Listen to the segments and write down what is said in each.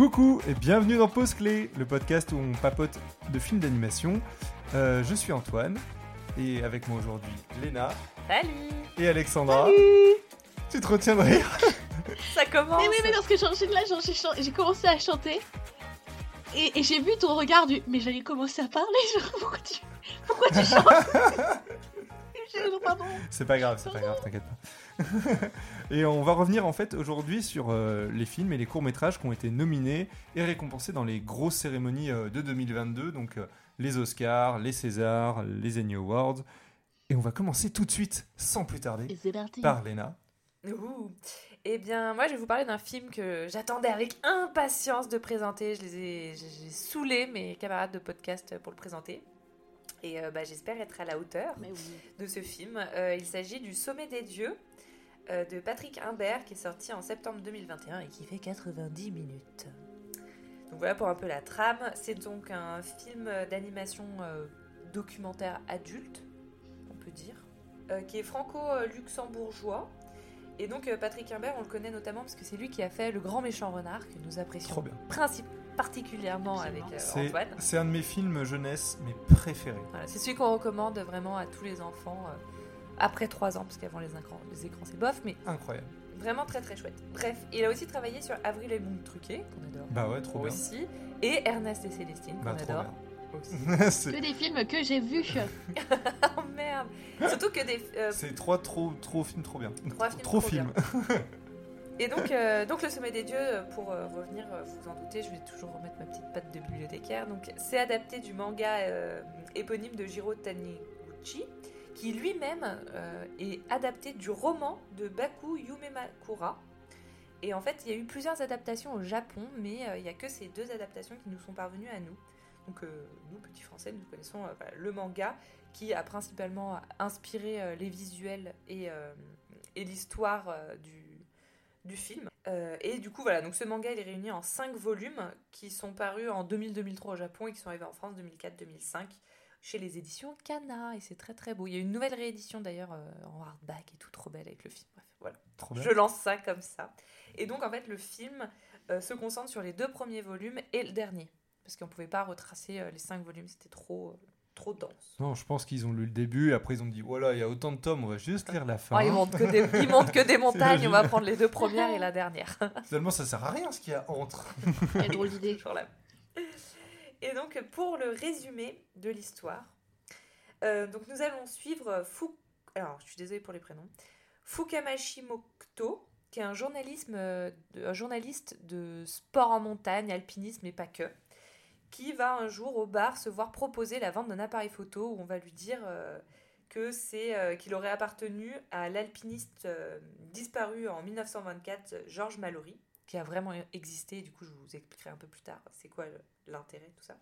Coucou et bienvenue dans Pause Clé, le podcast où on papote de films d'animation. Euh, je suis Antoine et avec moi aujourd'hui Léna Salut et Alexandra. Tu te retiens de rire Ça commence Mais oui, mais lorsque j'enchaîne là, j'ai chan- j'ai commencé à chanter. Et, et j'ai vu ton regard du. Mais j'allais commencer à parler, genre, pourquoi tu. Pourquoi tu chantes? C'est pas grave, c'est pas grave, t'inquiète pas. Et on va revenir en fait aujourd'hui sur euh, les films et les courts-métrages qui ont été nominés et récompensés dans les grosses cérémonies euh, de 2022, donc euh, les Oscars, les Césars, les Emmy Awards. Et on va commencer tout de suite, sans plus tarder, par Léna. Ouh. Eh bien, moi, je vais vous parler d'un film que j'attendais avec impatience de présenter. Je les ai, j'ai saoulé mes camarades de podcast pour le présenter. Et euh, bah, j'espère être à la hauteur Mais oui. de ce film. Euh, il s'agit du Sommet des Dieux de Patrick Imbert qui est sorti en septembre 2021 et qui fait 90 minutes. Donc voilà pour un peu la trame. C'est donc un film d'animation euh, documentaire adulte, on peut dire, euh, qui est franco-luxembourgeois. Et donc euh, Patrick Imbert, on le connaît notamment parce que c'est lui qui a fait Le Grand Méchant Renard que nous apprécions Trop bien. princi- particulièrement avec Absolument. euh, C'est Antoine. c'est un de mes films jeunesse, mes préférés. Voilà, c'est celui qu'on recommande vraiment à tous les enfants euh, après 3 ans, parce qu'avant les écrans, les écrans c'est bof, mais Incroyable. vraiment très très chouette. Bref, il a aussi travaillé sur Avril et Boom Truqué, qu'on adore Bah ouais, trop bien. aussi, et Ernest et Célestine, qu'on Bah, trop adore aussi. bien. c'est Que des films que j'ai vus. oh merde Surtout que des. euh, c'est trois trop, trop films trop bien. Trois films trop trop films. et donc, euh, donc, Le Sommet des Dieux, euh, pour euh, revenir, vous vous en doutez, je vais toujours remettre ma petite patte de bibliothécaire. Donc, c'est adapté du manga euh, éponyme de Jiro Taniguchi, qui lui-même euh, est adapté du roman de Baku Yumemakura. Et en fait, il y a eu plusieurs adaptations au Japon, mais euh, il n'y a que ces deux adaptations qui nous sont parvenues à nous. Donc, euh, nous, petits Français, nous connaissons le manga qui a principalement inspiré les visuels et, l'histoire du, film. Et du coup, voilà, donc ce manga, il est réuni en 5 volumes qui sont parus en 2000-2003 au Japon et qui sont arrivés en France 2004-2005 chez les éditions Kana. Et c'est très très beau. Il y a une nouvelle réédition d'ailleurs euh, en hardback et tout trop belle avec le film. Bref, voilà. Trop. Je lance ça comme ça. Et donc, en fait, le film euh, se concentre sur les deux premiers volumes et le dernier. Parce qu'on pouvait pas retracer euh, les cinq volumes, c'était trop, euh, trop dense. Non, je pense qu'ils ont lu le début et après ils ont dit voilà, il y a autant de tomes, on va juste lire la fin. Oh, ils, montent que des, ils montent que des montagnes, on va prendre les deux premières et la dernière. Finalement, ça sert à rien ce qu'il y a entre. Quelle drôle d'idée. Et donc, pour le résumé de l'histoire, euh, donc nous allons suivre Fuk... Alors. Fukamashi Mokuto, qui est euh, un journaliste de sport en montagne, alpinisme et pas que, qui va un jour au bar se voir proposer la vente d'un appareil photo où on va lui dire euh, que c'est qu'il aurait appartenu à l'alpiniste disparu en 1924, Georges Mallory, qui a vraiment existé. Du coup, je vous expliquerai un peu plus tard c'est quoi l'intérêt, tout ça.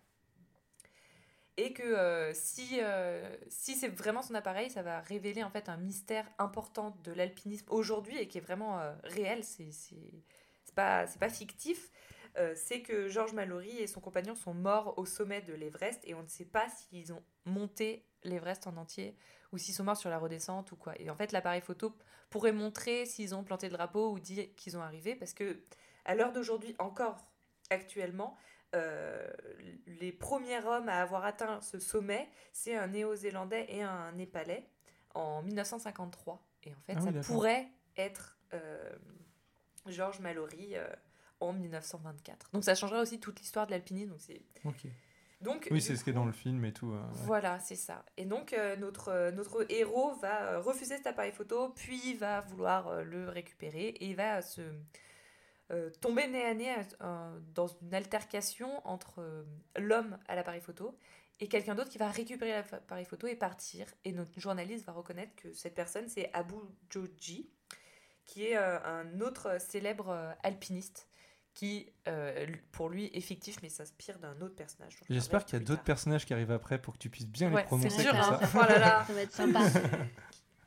Et que euh, si, euh, si c'est vraiment son appareil, ça va révéler en fait un mystère important de l'alpinisme aujourd'hui et qui est vraiment euh, réel. C'est c'est- c'est pas, c'est pas fictif. C'est que Georges Mallory et son compagnon sont morts au sommet de l'Everest et on ne sait pas s'ils ont monté l'Everest en entier ou s'ils sont morts sur la redescente ou quoi. Et en fait, l'appareil photo pourrait montrer s'ils ont planté le drapeau ou dit qu'ils ont arrivé parce que à l'heure d'aujourd'hui, encore actuellement, euh, les premiers hommes à avoir atteint ce sommet, c'est un néo-zélandais et un népalais en 1953. Et en fait, Ah oui, ça pourrait être euh, Georges Mallory euh, en 1924. Donc ça changerait aussi toute l'histoire de l'alpinisme. Donc c'est donc Oui, c'est ce qui est dans le film et tout. euh, ouais. voilà, c'est ça. Et donc, euh, notre, euh, notre héros va euh, refuser cet appareil photo, puis va vouloir euh, le récupérer et va se euh, tomber nez à nez euh, dans une altercation entre euh, l'homme à l'appareil photo et quelqu'un d'autre qui va récupérer l'appareil photo et partir. Et notre journaliste va reconnaître que cette personne, c'est Abu Joji, qui est euh, un autre célèbre euh, alpiniste qui, euh, pour lui, est fictif, mais s'inspire d'un autre personnage. J'espère qu'il y a d'autres tard. personnes qui arrivent après pour que tu puisses bien Ouais, les prononcer c'est dur, comme hein. ça. Oh là là. Ça va être sympa.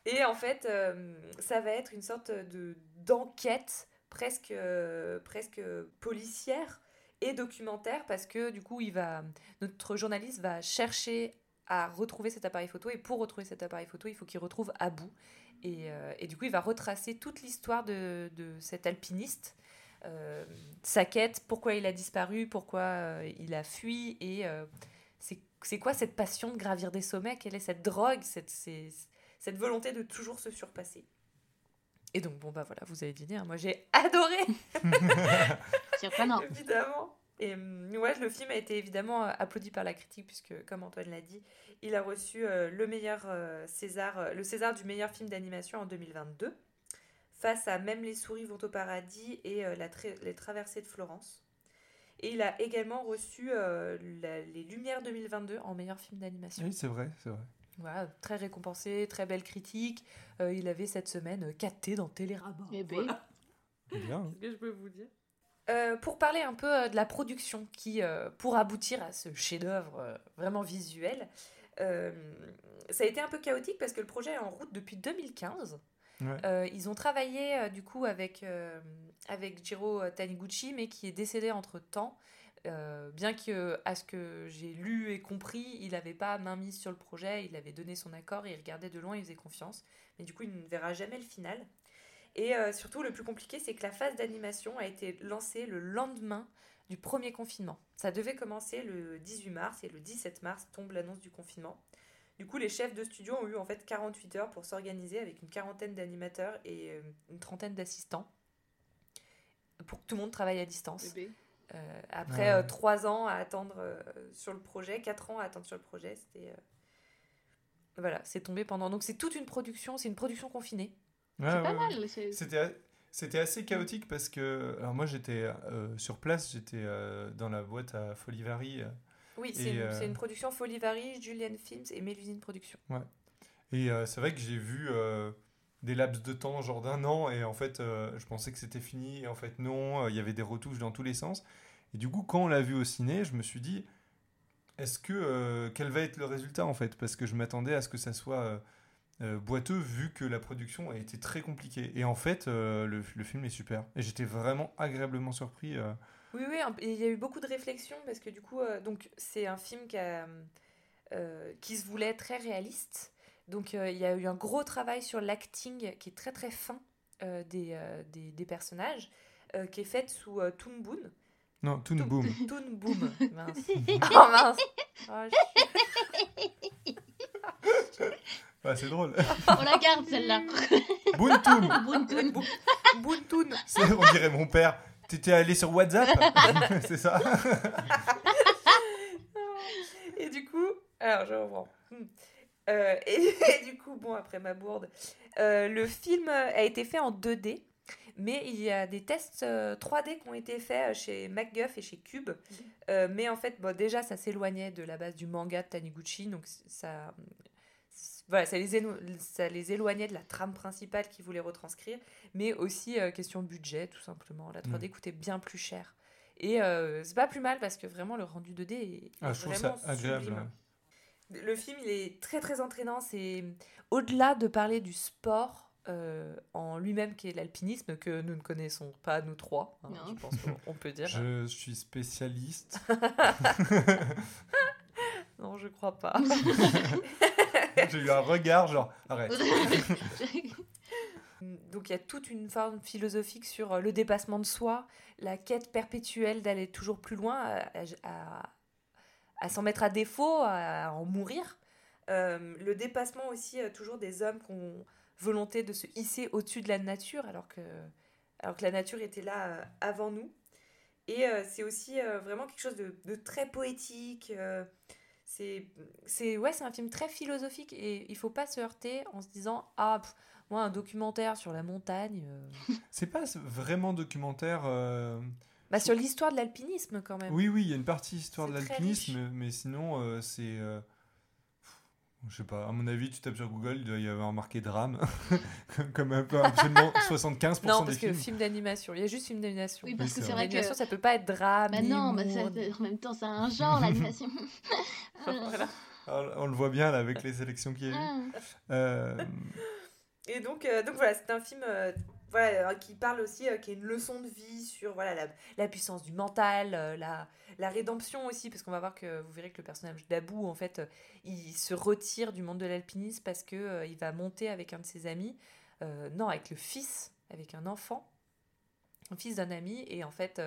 Et en fait, euh, ça va être une sorte de d'enquête presque euh, presque policière et documentaire parce que du coup, il va notre journaliste va chercher à retrouver cet appareil photo et pour retrouver cet appareil photo, il faut qu'il retrouve Abou et, euh, et du coup, il va retracer toute l'histoire de, de cet alpiniste euh, sa quête, pourquoi il a disparu, pourquoi il a fui, et c'est quoi cette passion de gravir des sommets, quelle est cette drogue, cette, cette volonté de toujours se surpasser? Et donc, bon, bah voilà, vous avez deviné, hein, moi j'ai adoré Surprenant. évidemment. Et hum, ouais, le film a été évidemment euh, applaudi par la critique, puisque, comme Antoine l'a dit, il a reçu euh, le, meilleur, euh, César, euh, le César du meilleur film d'animation en 2022, face à Même les souris vont au paradis et euh, la tra- Les traversées de Florence. Et il a également reçu euh, la- les Lumières 2022 en meilleur film d'animation. Oui, c'est vrai, c'est vrai. Voilà, très récompensé, très belle critique. Euh, il avait cette semaine euh, 4T dans Télérama. Eh ben. Voilà. Bien. Qu'est-ce que je peux vous dire? Euh, pour parler un peu euh, de la production qui, euh, pour aboutir à ce chef-d'œuvre euh, vraiment visuel, euh, ça a été un peu chaotique parce que le projet est en route depuis 2015. Ouais. Euh, ils ont travaillé euh, du coup avec, euh, avec Jiro Taniguchi, mais qui est décédé entre temps. Bien que, à ce que j'ai lu et compris, il n'avait pas main mise sur le projet, il avait donné son accord et il regardait de loin, il faisait confiance. Mais du coup, il ne verra jamais le final. Et euh, surtout, le plus compliqué, c'est que la phase d'animation a été lancée le lendemain du premier confinement. Ça devait commencer le 18 mars et le 17 mars tombe l'annonce du confinement. Du coup, les chefs de studio ont eu en fait 48 heures pour s'organiser avec une quarantaine d'animateurs et euh, une trentaine d'assistants pour que tout le monde travaille à distance. Euh, après Ouais. euh, trois ans à attendre euh, sur le projet, quatre ans à attendre sur le projet, c'était euh, voilà, c'est tombé pendant. Donc c'est toute une production, c'est une production confinée. Ouais, C'est ouais, pas ouais. mal. C'était a- c'était assez chaotique parce que alors moi j'étais euh, sur place, j'étais euh, dans la boîte à Folivari Oui, Et, c'est une, euh, c'est une production Folivari, Julian Films et Mélusine Productions. et euh, c'est vrai que j'ai vu euh, des laps de temps genre d'un an et en fait euh, je pensais que c'était fini et en fait non, euh, il y avait des retouches dans tous les sens. Et du coup quand on l'a vu au ciné, je me suis dit est-ce que euh, quel va être le résultat en fait? Parce que je m'attendais à ce que ça soit boiteux vu que la production a été très compliquée. Et en fait le, le film est super. Et j'étais vraiment agréablement surpris Oui, oui, il y a eu beaucoup de réflexions parce que du coup, donc c'est un film qui, qui se voulait très réaliste. Donc euh, il y a eu un gros travail sur l'acting qui est très très fin euh, des, euh, des, des personnages, euh, qui est fait sous euh, Toon Boom. non Toon Boom Toon Boom, mince. Oh mince Oh, Ah, c'est drôle. On la garde celle-là. Boontoon Boontoon C'est- On dirait mon père. T'étais allé sur WhatsApp C'est ça Et du coup, alors je reprends. Euh, et, et du coup, bon, après ma bourde, euh, le film a été fait en 2D, mais il y a des tests euh, 3D qui ont été faits chez MacGuff et chez Cube. Euh, mais en fait, bon, déjà, ça s'éloignait de la base du manga de Taniguchi, donc ça, voilà, ça, les ça les éloignait de la trame principale qu'ils voulaient retranscrire, mais aussi euh, question budget, tout simplement. La 3D coûtait bien plus cher. Et euh, c'est pas plus mal parce que vraiment le rendu 2D est, Ah, est je trouve ça vraiment agréable. sublime. Le film, il est très très entraînant. C'est au-delà de parler du sport euh, en lui-même qui est l'alpinisme que nous ne connaissons pas nous trois. hein, je pense qu'on on peut dire. Je suis spécialiste. Non, je crois pas. J'ai eu un regard genre arrête. Donc il y a toute une forme philosophique sur euh, le dépassement de soi, la quête perpétuelle d'aller toujours plus loin, à, à- à s'en mettre à défaut, à en mourir. Euh, le dépassement aussi euh, toujours des hommes qui ont volonté de se hisser au-dessus de la nature alors que, alors que la nature était là euh, avant nous. Et c'est aussi vraiment quelque chose de, très poétique. c'est ouais, un film très philosophique et il faut pas se heurter en se disant ah moi un documentaire sur la montagne C'est pas vraiment documentaire. Euh, bah sur l'histoire de l'alpinisme quand même. Oui, oui, il y a une partie histoire de l'alpinisme, mais sinon euh, c'est. euh, Je sais pas, à mon avis, tu tapes sur Google, il doit y avoir marqué drame, comme un peu absolument 75% non des parce que films. film d'animation, il y a juste film d'animation. Oui, parce Oui, que c'est vrai. que. L'animation ça peut pas être drame. Bah non, bah ça- en même temps, c'est un genre, l'animation. Voilà. Alors, on le voit bien là avec les sélections qu'il y a eu. Ah. Euh, Et donc, euh, donc voilà, c'est un film euh, voilà, euh, qui parle aussi, euh, qui est une leçon de vie sur voilà, la, la puissance du mental, euh, la, la rédemption aussi, parce qu'on va voir que vous verrez que le personnage d'Abou, en fait, il se retire du monde de l'alpinisme parce que il va monter avec un de ses amis, non, avec le fils, avec un enfant. fils d'un ami, et en fait,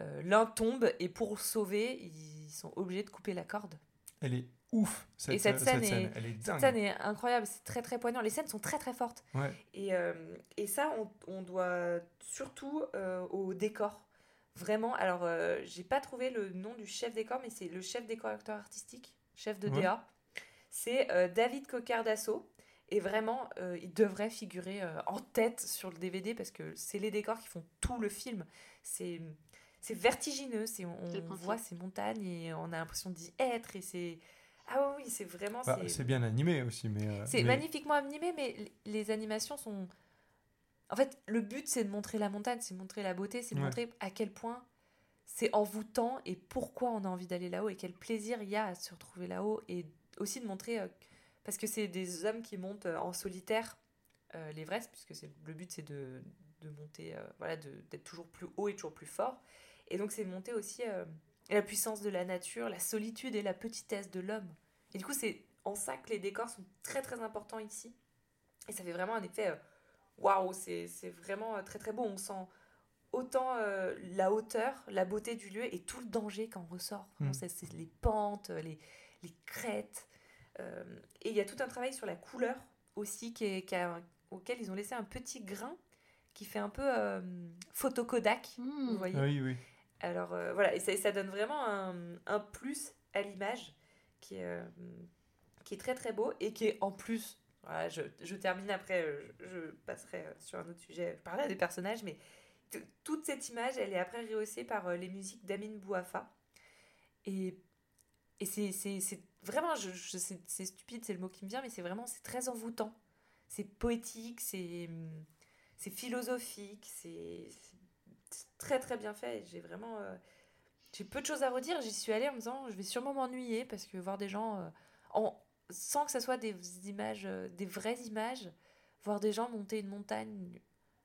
l'un tombe, et pour sauver, ils sont obligés de couper la corde. Elle est ouf, cette, Et cette scène est- Elle est Cette scène est incroyable, c'est très très poignant. Les scènes sont très très fortes. Ouais. Et, euh, et ça, on, on doit surtout euh, au décor. Vraiment, alors euh, j'ai pas trouvé le nom du chef décor, mais c'est le chef décorateur artistique, chef de Ouais. DA. C'est euh, David Cocardasso. Et vraiment, euh, il devrait figurer euh, en tête sur le DVD parce que c'est les décors qui font tout le film. C'est c'est vertigineux, c'est on, voit ces montagnes et on a l'impression d'y être et c'est ah oui c'est vraiment Bah, c'est- c'est bien animé aussi, mais. euh, c'est mais- magnifiquement animé, mais les animations sont. En fait, le but, c'est de montrer la montagne, c'est de montrer la beauté, c'est de Ouais. montrer à quel point c'est envoûtant et pourquoi on a envie d'aller là-haut et quel plaisir il y a à se retrouver là-haut. Et aussi de montrer. euh, parce que c'est des hommes qui montent euh, en solitaire euh, l'Everest, puisque c'est le but, c'est de, de monter, voilà, d'être toujours plus haut et toujours plus fort. Et donc, c'est monter aussi euh, la puissance de la nature, la solitude et la petitesse de l'homme. Et du coup, c'est en ça que les décors sont très très importants ici. Et ça fait vraiment un effet euh, waouh, c'est c'est vraiment euh, très très beau. On sent autant euh, la hauteur, la beauté du lieu et tout le danger on ressort. Vraiment, Mm. c'est- les pentes, les, les crêtes. Euh, et il y a tout un travail sur la couleur aussi qui est, qui a- auquel ils ont laissé un petit grain qui fait un peu euh, photo Kodak. Hmm. Vous voyez Ah Oui, oui. Alors euh, voilà, et ça, donne vraiment un, plus à l'image qui, est, euh, qui est très très beau et qui est en plus, je, termine après, euh, je, passerai sur un autre sujet, je parlerai des personnages, mais toute cette image, elle est après rehaussée par les musiques d'Amin Bouafa. Et, c'est vraiment, je, c'est stupide, c'est le mot qui me vient, mais c'est vraiment, c'est très envoûtant. C'est poétique, c'est philosophique, c'est très très bien fait. J'ai vraiment. euh, j'ai peu de choses à redire. J'y suis allée en me disant, je vais sûrement m'ennuyer parce que voir des gens. euh, en, sans que ce soit des images, euh, des vraies images, voir des gens monter une montagne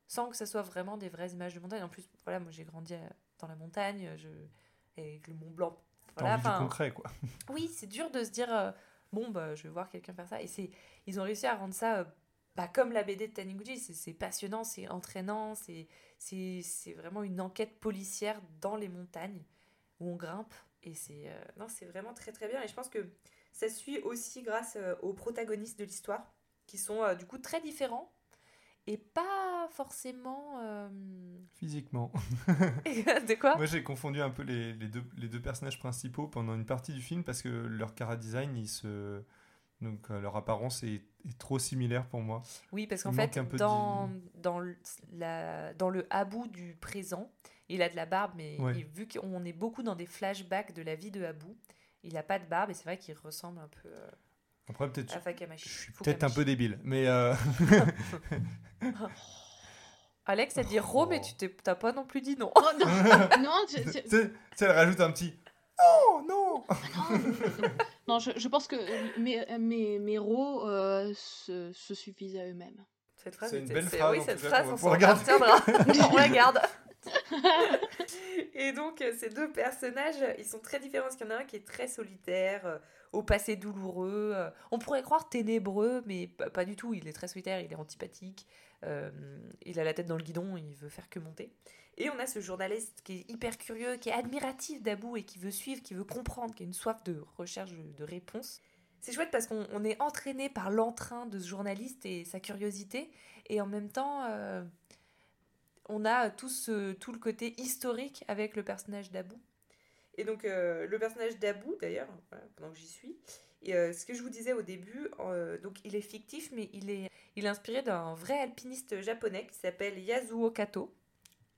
sans que ce soit vraiment des vraies images de montagne. En plus, voilà, moi j'ai grandi dans la montagne, je, avec le Mont Blanc. Voilà, envie du concret, quoi. oui, c'est dur de se dire euh, bon bah je vais voir quelqu'un faire ça et c'est ils ont réussi à rendre ça euh, bah, comme la BD de Taniguchi, c'est passionnant, c'est entraînant, c'est vraiment une enquête policière dans les montagnes où on grimpe et c'est euh, non, c'est vraiment très très bien et je pense que ça suit aussi grâce euh, aux protagonistes de l'histoire qui sont euh, du coup très différents et pas forcément Physiquement. de quoi? Moi, j'ai confondu un peu les, les deux, les deux personnages principaux pendant une partie du film parce que leur cara design, ils se... Donc, euh, leur apparence est, est trop similaire pour moi. Oui, parce qu'en fait, un peu de dans, dans, le, la, dans le Abou du présent, il a de la barbe, mais Ouais. vu qu'on est beaucoup dans des flashbacks de la vie de Abou, il n'a pas de barbe et c'est vrai qu'il ressemble un peu euh, Après, peut-être à Fakamashi. je suis peut-être un peu débile, mais euh, Alex a dit Ro, Oh. mais tu t'as pas non plus dit non. Oh, non, non, tu tu sais, elle rajoute un petit Oh non non, non, je, je pense que mes, mes, mes héros euh, se, se suffisent à eux-mêmes. Cette phrase, C'est une belle phrase, Oui, cette phrase, on s'en retiendra. on la garde. Et donc, euh, ces deux personnages, ils sont très différents. Parce qu'il y en a un qui est très solitaire, euh, au passé douloureux. euh, on pourrait croire ténébreux, mais pas du tout. Il est très solitaire, il est antipathique. Euh, il a la tête dans le guidon, il veut faire que monter. Et on a ce journaliste qui est hyper curieux, qui est admiratif d'Abou et qui veut suivre, qui veut comprendre, qui a une soif de recherche de, réponse. C'est chouette parce qu'on on est entraîné par l'entrain de ce journaliste et sa curiosité. Et en même temps, euh, on a tout, ce, tout le côté historique avec le personnage d'Abou. Et donc, euh, le personnage d'Abou, d'ailleurs, pendant que j'y suis, et, euh, ce que je vous disais au début, euh, donc il est fictif, mais il est, il est inspiré d'un vrai alpiniste japonais qui s'appelle Yasuo Kato.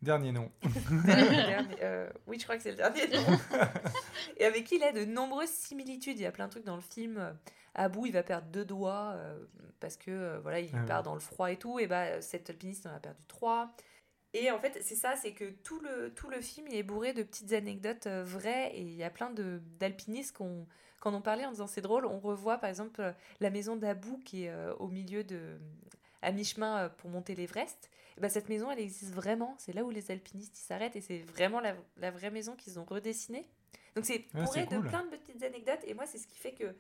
Dernier nom. Dernier- euh, oui, je crois que c'est le dernier nom. et avec qui il a de nombreuses similitudes. Il y a plein de trucs dans le film. Euh, Abou, il va perdre deux doigts parce que voilà, il Ah part oui. dans le froid et tout. Et bah, cet alpiniste en a perdu trois. Et en fait, c'est ça, c'est que tout le, tout le film il est bourré de petites anecdotes vraies. Et il y a plein d'alpinistes qu'on quand on parlait en disant c'est drôle, on revoit par exemple la maison d'Abou qui est euh, au milieu de. à mi-chemin euh, pour monter l'Everest. Et ben, cette maison, elle existe vraiment. C'est là où les alpinistes s'arrêtent et c'est vraiment la, la vraie maison qu'ils ont redessinée. Donc c'est Ouais, bourré de plein de petites anecdotes. Et moi, c'est ce qui fait que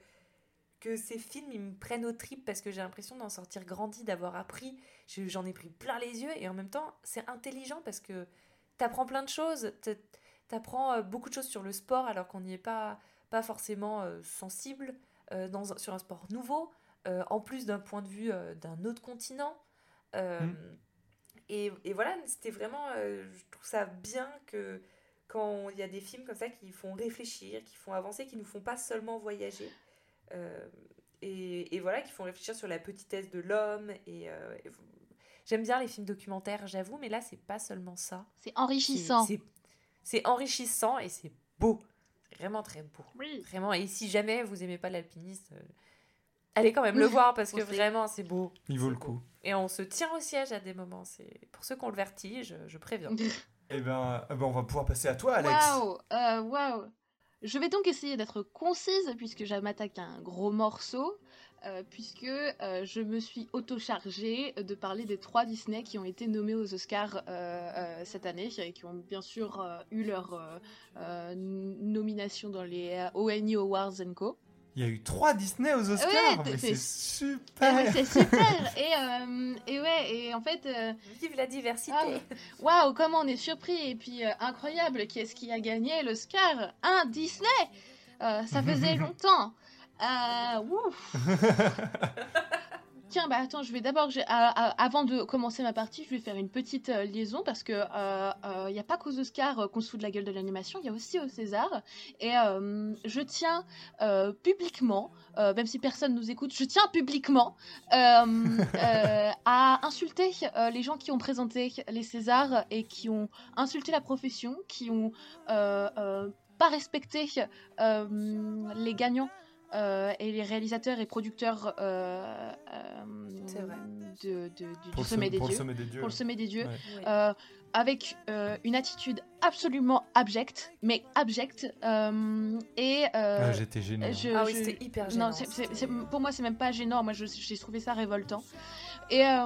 que ces films ils me prennent au trip parce que j'ai l'impression d'en sortir grandi, d'avoir appris. Je- J'en ai pris plein les yeux et en même temps c'est intelligent parce que t'apprends plein de choses. T'apprends euh, beaucoup de choses sur le sport alors qu'on n'y est pas, pas forcément euh, sensible euh, dans, un- sur un sport nouveau, euh, en plus d'un point de vue euh, d'un autre continent. Euh, Mm. et, et voilà, c'était vraiment, euh, je trouve ça bien que quand il y a des films comme ça qui font réfléchir, qui font avancer, qui nous font pas seulement voyager. euh, et, et voilà, qui font réfléchir sur la petitesse de l'homme. Et, euh, et vous- j'aime bien les films documentaires, j'avoue, mais là, c'est pas seulement ça. C'est enrichissant. c'est- C'est enrichissant et c'est beau. Vraiment très beau. Oui. Vraiment. Et si jamais vous aimez pas l'alpiniste, euh, allez quand même le voir parce que vraiment, c'est beau. Il vaut le beau. coup. Et on se tient au siège à des moments. C'est pour ceux qui ont le vertige, je préviens. Eh ben, eh ben, on va pouvoir passer à toi, Alex. Waouh, euh, waouh. Je vais donc essayer d'être concise puisque je m'attaque à un gros morceau, euh, puisque euh, je me suis auto-chargée de parler des trois Disney qui ont été nommés aux Oscars euh, euh, cette année et qui ont bien sûr euh, eu leur euh, euh, nomination dans les euh, ONI Awards Co. Il y a eu trois Disney aux Oscars, Ouais, mais c'est- c'est super. C'est super et, euh, et ouais et en fait euh, Vive la diversité. Ah. Waouh, comment on est surpris et puis euh, incroyable, qui est-ce qui a gagné l'Oscar? Un Disney Euh, Ça faisait longtemps. Euh, ouf. Tiens, bah attends, je vais d'abord, à- à- avant de commencer ma partie, je vais faire une petite euh, liaison parce que il n'y a pas qu'aux Oscars euh, qu'on se fout de la gueule de l'animation, il y a aussi au César. Et euh, je tiens euh, publiquement, euh, même si personne nous écoute, je tiens publiquement euh, euh, à insulter euh, les gens qui ont présenté les Césars et qui ont insulté la profession, qui ont euh, euh, pas respecté euh, les gagnants. Euh, et les réalisateurs et producteurs euh, euh, C'est vrai. de, de- du, du sommet som- des dieux, sommet des dieux. pour le sommet des dieux, Ouais. Euh, avec euh, une attitude absolument abjecte, mais abjecte, euh, et euh, Ah, J'étais gêné. je- ah oui, je- c'était hyper gênant. non, pour moi, c'est même pas gênant. Moi, je- j'ai trouvé ça révoltant. Et euh,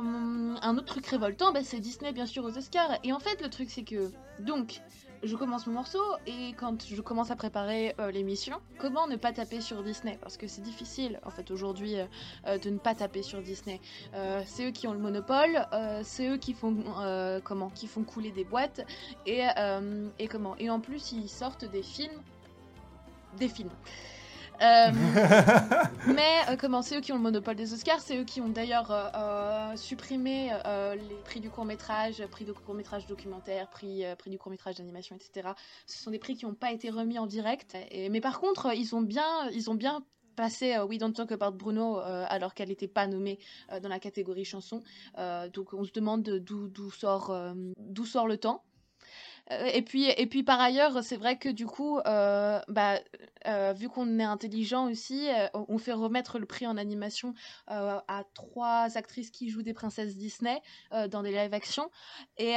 un autre truc révoltant, bah, c'est Disney, bien sûr, aux Oscars. Et en fait, le truc, c'est que. Donc, je commence mon morceau, et quand je commence à préparer euh, l'émission, comment ne pas taper sur Disney? Parce que c'est difficile, en fait, aujourd'hui, euh, euh, de ne pas taper sur Disney. C'est eux qui ont le monopole, c'est eux qui font, comment, qui font couler des boîtes, et, et comment? Et en plus, ils sortent des films. Des films. Euh, mais euh, comment c'est eux qui ont le monopole des Oscars, c'est eux qui ont d'ailleurs euh, euh, supprimé les prix du court métrage, prix du court métrage documentaire, prix, prix du court métrage d'animation, etc. Ce sont des prix qui n'ont pas été remis en direct. Et, mais par contre, ils ont bien, ils ont bien passé We Don't Talk About Bruno alors qu'elle n'était pas nommée dans la catégorie chanson. Donc on se demande d'où sort, d'où sort le temps. Euh, Et puis, et puis par ailleurs, c'est vrai que du coup, euh, bah, euh, vu qu'on est intelligent aussi, on fait remettre le prix en animation à trois actrices qui jouent des princesses Disney dans des live action et,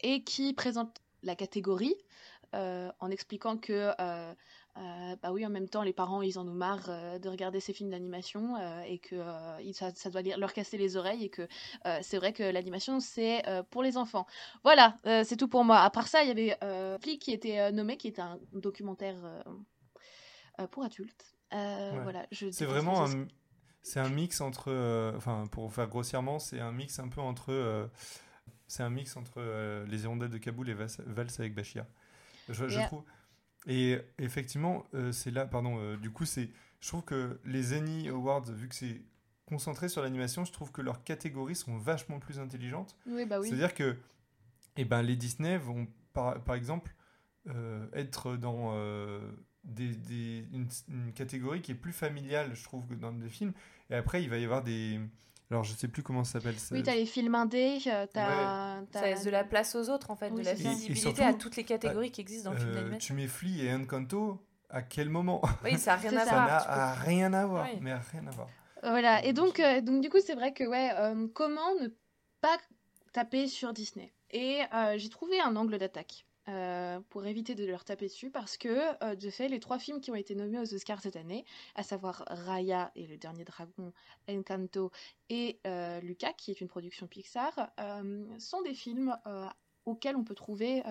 et qui présentent la catégorie en expliquant que euh, bah oui, en même temps, les parents, ils en ont marre euh, de regarder ces films d'animation euh, et que ça, ça doit leur casser les oreilles et que c'est vrai que l'animation, c'est pour les enfants. Voilà, c'est tout pour moi. À part ça, il y avait Flic qui était nommé, qui était un documentaire pour adultes. Ouais. Voilà, je C'est vraiment un, c'est un mix entre, enfin pour faire grossièrement, c'est un mix un peu entre, c'est un mix entre les Hirondelles de Kaboul et Vals, Valse avec Bachir. Je, je Et- trouve. Et effectivement, euh, c'est là, pardon. euh, du coup, c'est, je trouve que les Annie Awards, vu que c'est concentré sur l'animation, je trouve que leurs catégories sont vachement plus intelligentes. Oui, bah oui. C'est-à-dire que eh ben, les Disney vont, par, par exemple, euh, être dans des, des- une, une catégorie qui est plus familiale, je trouve, que dans des films. Et après, il va y avoir des... Alors, je sais plus comment ça s'appelle. ça- Oui, t'as les films indés, euh, t'as. Ça laisse de la place aux autres, en fait, Oui, de la. Et- et visibilité surtout, à toutes les catégories qui existent dans le film Euh, d'animation. tu mets Flea et Encanto, à quel moment? Oui, ça n'a rien à ça. Voir. peux- à rien à voir. Oui. Mais à rien à voir. Voilà, et donc, euh, donc du coup, c'est vrai que, ouais, euh, comment ne pas taper sur Disney? Et euh, j'ai trouvé un angle d'attaque. Euh, pour éviter de leur taper dessus parce que euh, de fait les trois films qui ont été nommés aux Oscars cette année à savoir Raya et le dernier dragon Encanto et euh, Luca qui est une production Pixar sont des films auxquels on peut trouver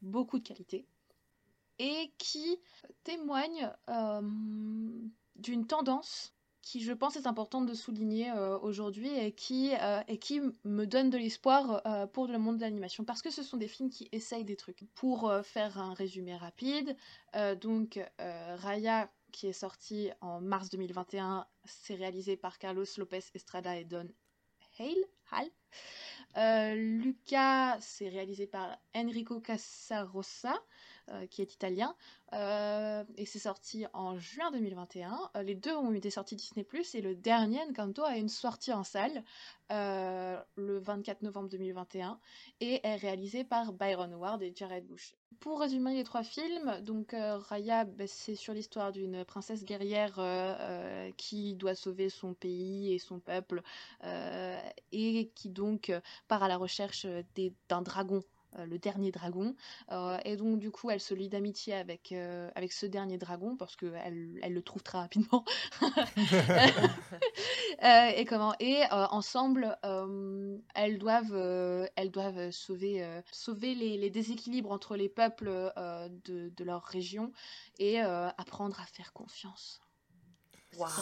beaucoup de qualité et qui témoignent d'une tendance qui, je pense, est importante de souligner euh, aujourd'hui et qui, euh, et qui me donne de l'espoir euh, pour le monde de l'animation. Parce que ce sont des films qui essayent des trucs. Pour faire un résumé rapide, donc Raya, qui est sorti en mars 2021, c'est réalisé par Carlos Lopez Estrada et Don Hale. Hall. Lucas, c'est réalisé par Enrico Casarossa. Euh, qui est italien, euh, et c'est sorti en juin 2021. Euh, les deux ont eu des sorties Disney+, et le dernier, Encanto, a une sortie en salle le 24 novembre 2021, et est réalisé par Byron Ward et Jared Bush. Pour résumer les trois films, donc Raya, bah, c'est sur l'histoire d'une princesse guerrière qui doit sauver son pays et son peuple, et qui donc part à la recherche d'un dragon le dernier dragon. Euh, et donc, du coup, elle se lie d'amitié avec, euh, avec ce dernier dragon parce qu'elle elle le trouve très rapidement. et comment Et ensemble, elles doivent, elles doivent sauver, sauver les, les, déséquilibres entre les peuples de, de, leur région et apprendre à faire confiance.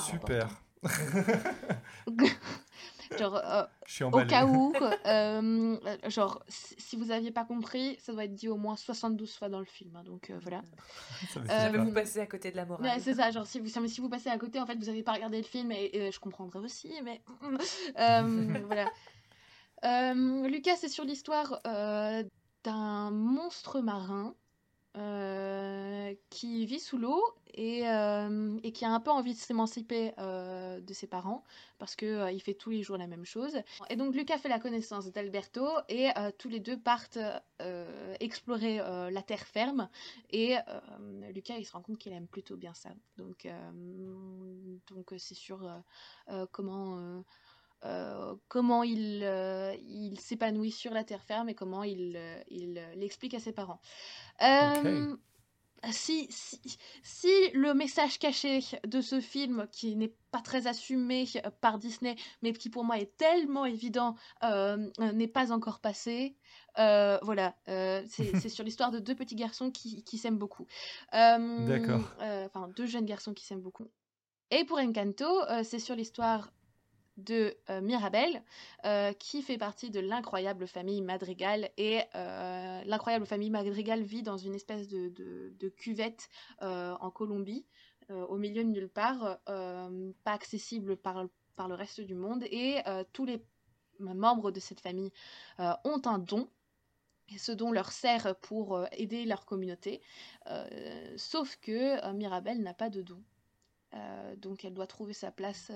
Super. genre, euh, au cas où, euh, genre, si vous aviez pas compris, ça doit être dit au moins 72 fois dans le film. Hein, donc euh, voilà. Jamais vous passez à côté de la morale. c'est ça, genre, si vous, si vous passez à côté, en fait, vous avez pas regardé le film et, je comprendrais aussi, mais voilà. Lucas, c'est sur l'histoire d'un monstre marin euh, qui vit sous l'eau et, euh, et, qui a un peu envie de s'émanciper euh, de ses parents parce que il fait tous les jours la même chose. Et donc Lucas fait la connaissance d'Alberto et tous les deux partent explorer la terre ferme et Lucas il se rend compte qu'il aime plutôt bien ça. Donc donc c'est sur comment comment il, euh, il s'épanouit sur la terre ferme et comment il, euh, il l'explique à ses parents. Si, si, si, le message caché de ce film, qui n'est pas très assumé par Disney, mais qui pour moi est tellement évident, n'est pas encore passé, voilà, c'est sur l'histoire de deux petits garçons qui, qui s'aiment beaucoup. D'accord. Enfin, deux jeunes garçons qui s'aiment beaucoup. Et pour Encanto, c'est sur l'histoire de euh, Mirabel, euh, qui fait partie de l'incroyable famille Madrigal. Et euh, l'incroyable famille Madrigal vit dans une espèce de, cuvette en Colombie, au milieu de nulle part, pas accessible par, par le reste du monde. Et tous les membres de cette famille ont un don et ce don leur sert pour aider leur communauté. sauf que Mirabel n'a pas de don. donc elle doit trouver sa place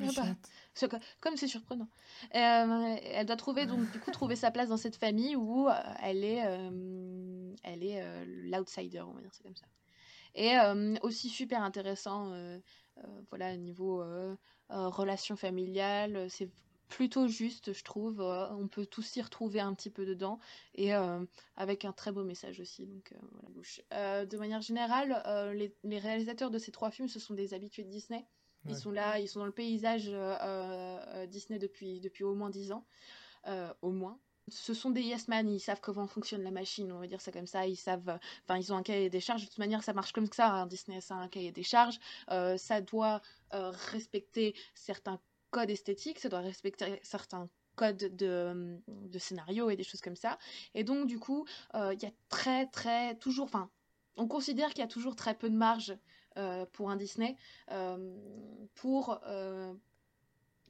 ah bah, comme c'est surprenant. Euh, elle doit trouver donc du coup trouver sa place dans cette famille où euh, elle est, euh, elle est l'outsider, on va dire c'est comme ça. Et aussi super intéressant, voilà niveau relation familiale, c'est plutôt juste, je trouve. on peut tous s'y retrouver un petit peu dedans et avec un très beau message aussi. Donc voilà. de manière générale, les, les, réalisateurs de ces trois films, ce sont des habitués de Disney. Ils sont là, ils sont dans le paysage euh, euh, Disney depuis, depuis au moins 10 ans. Euh, au moins. Ce sont des yes man, ils savent comment fonctionne la machine, on va dire ça comme ça. Ils savent, enfin, ils ont un cahier des charges. De toute manière, ça marche comme ça. Hein. Disney, ça a un cahier des charges. ça doit respecter certains codes esthétiques, ça doit respecter certains codes de, de scénario et des choses comme ça. Et donc, du coup, il y a très, très, toujours, enfin, on considère qu'il y a toujours très peu de marge pour un Disney euh, pour, euh,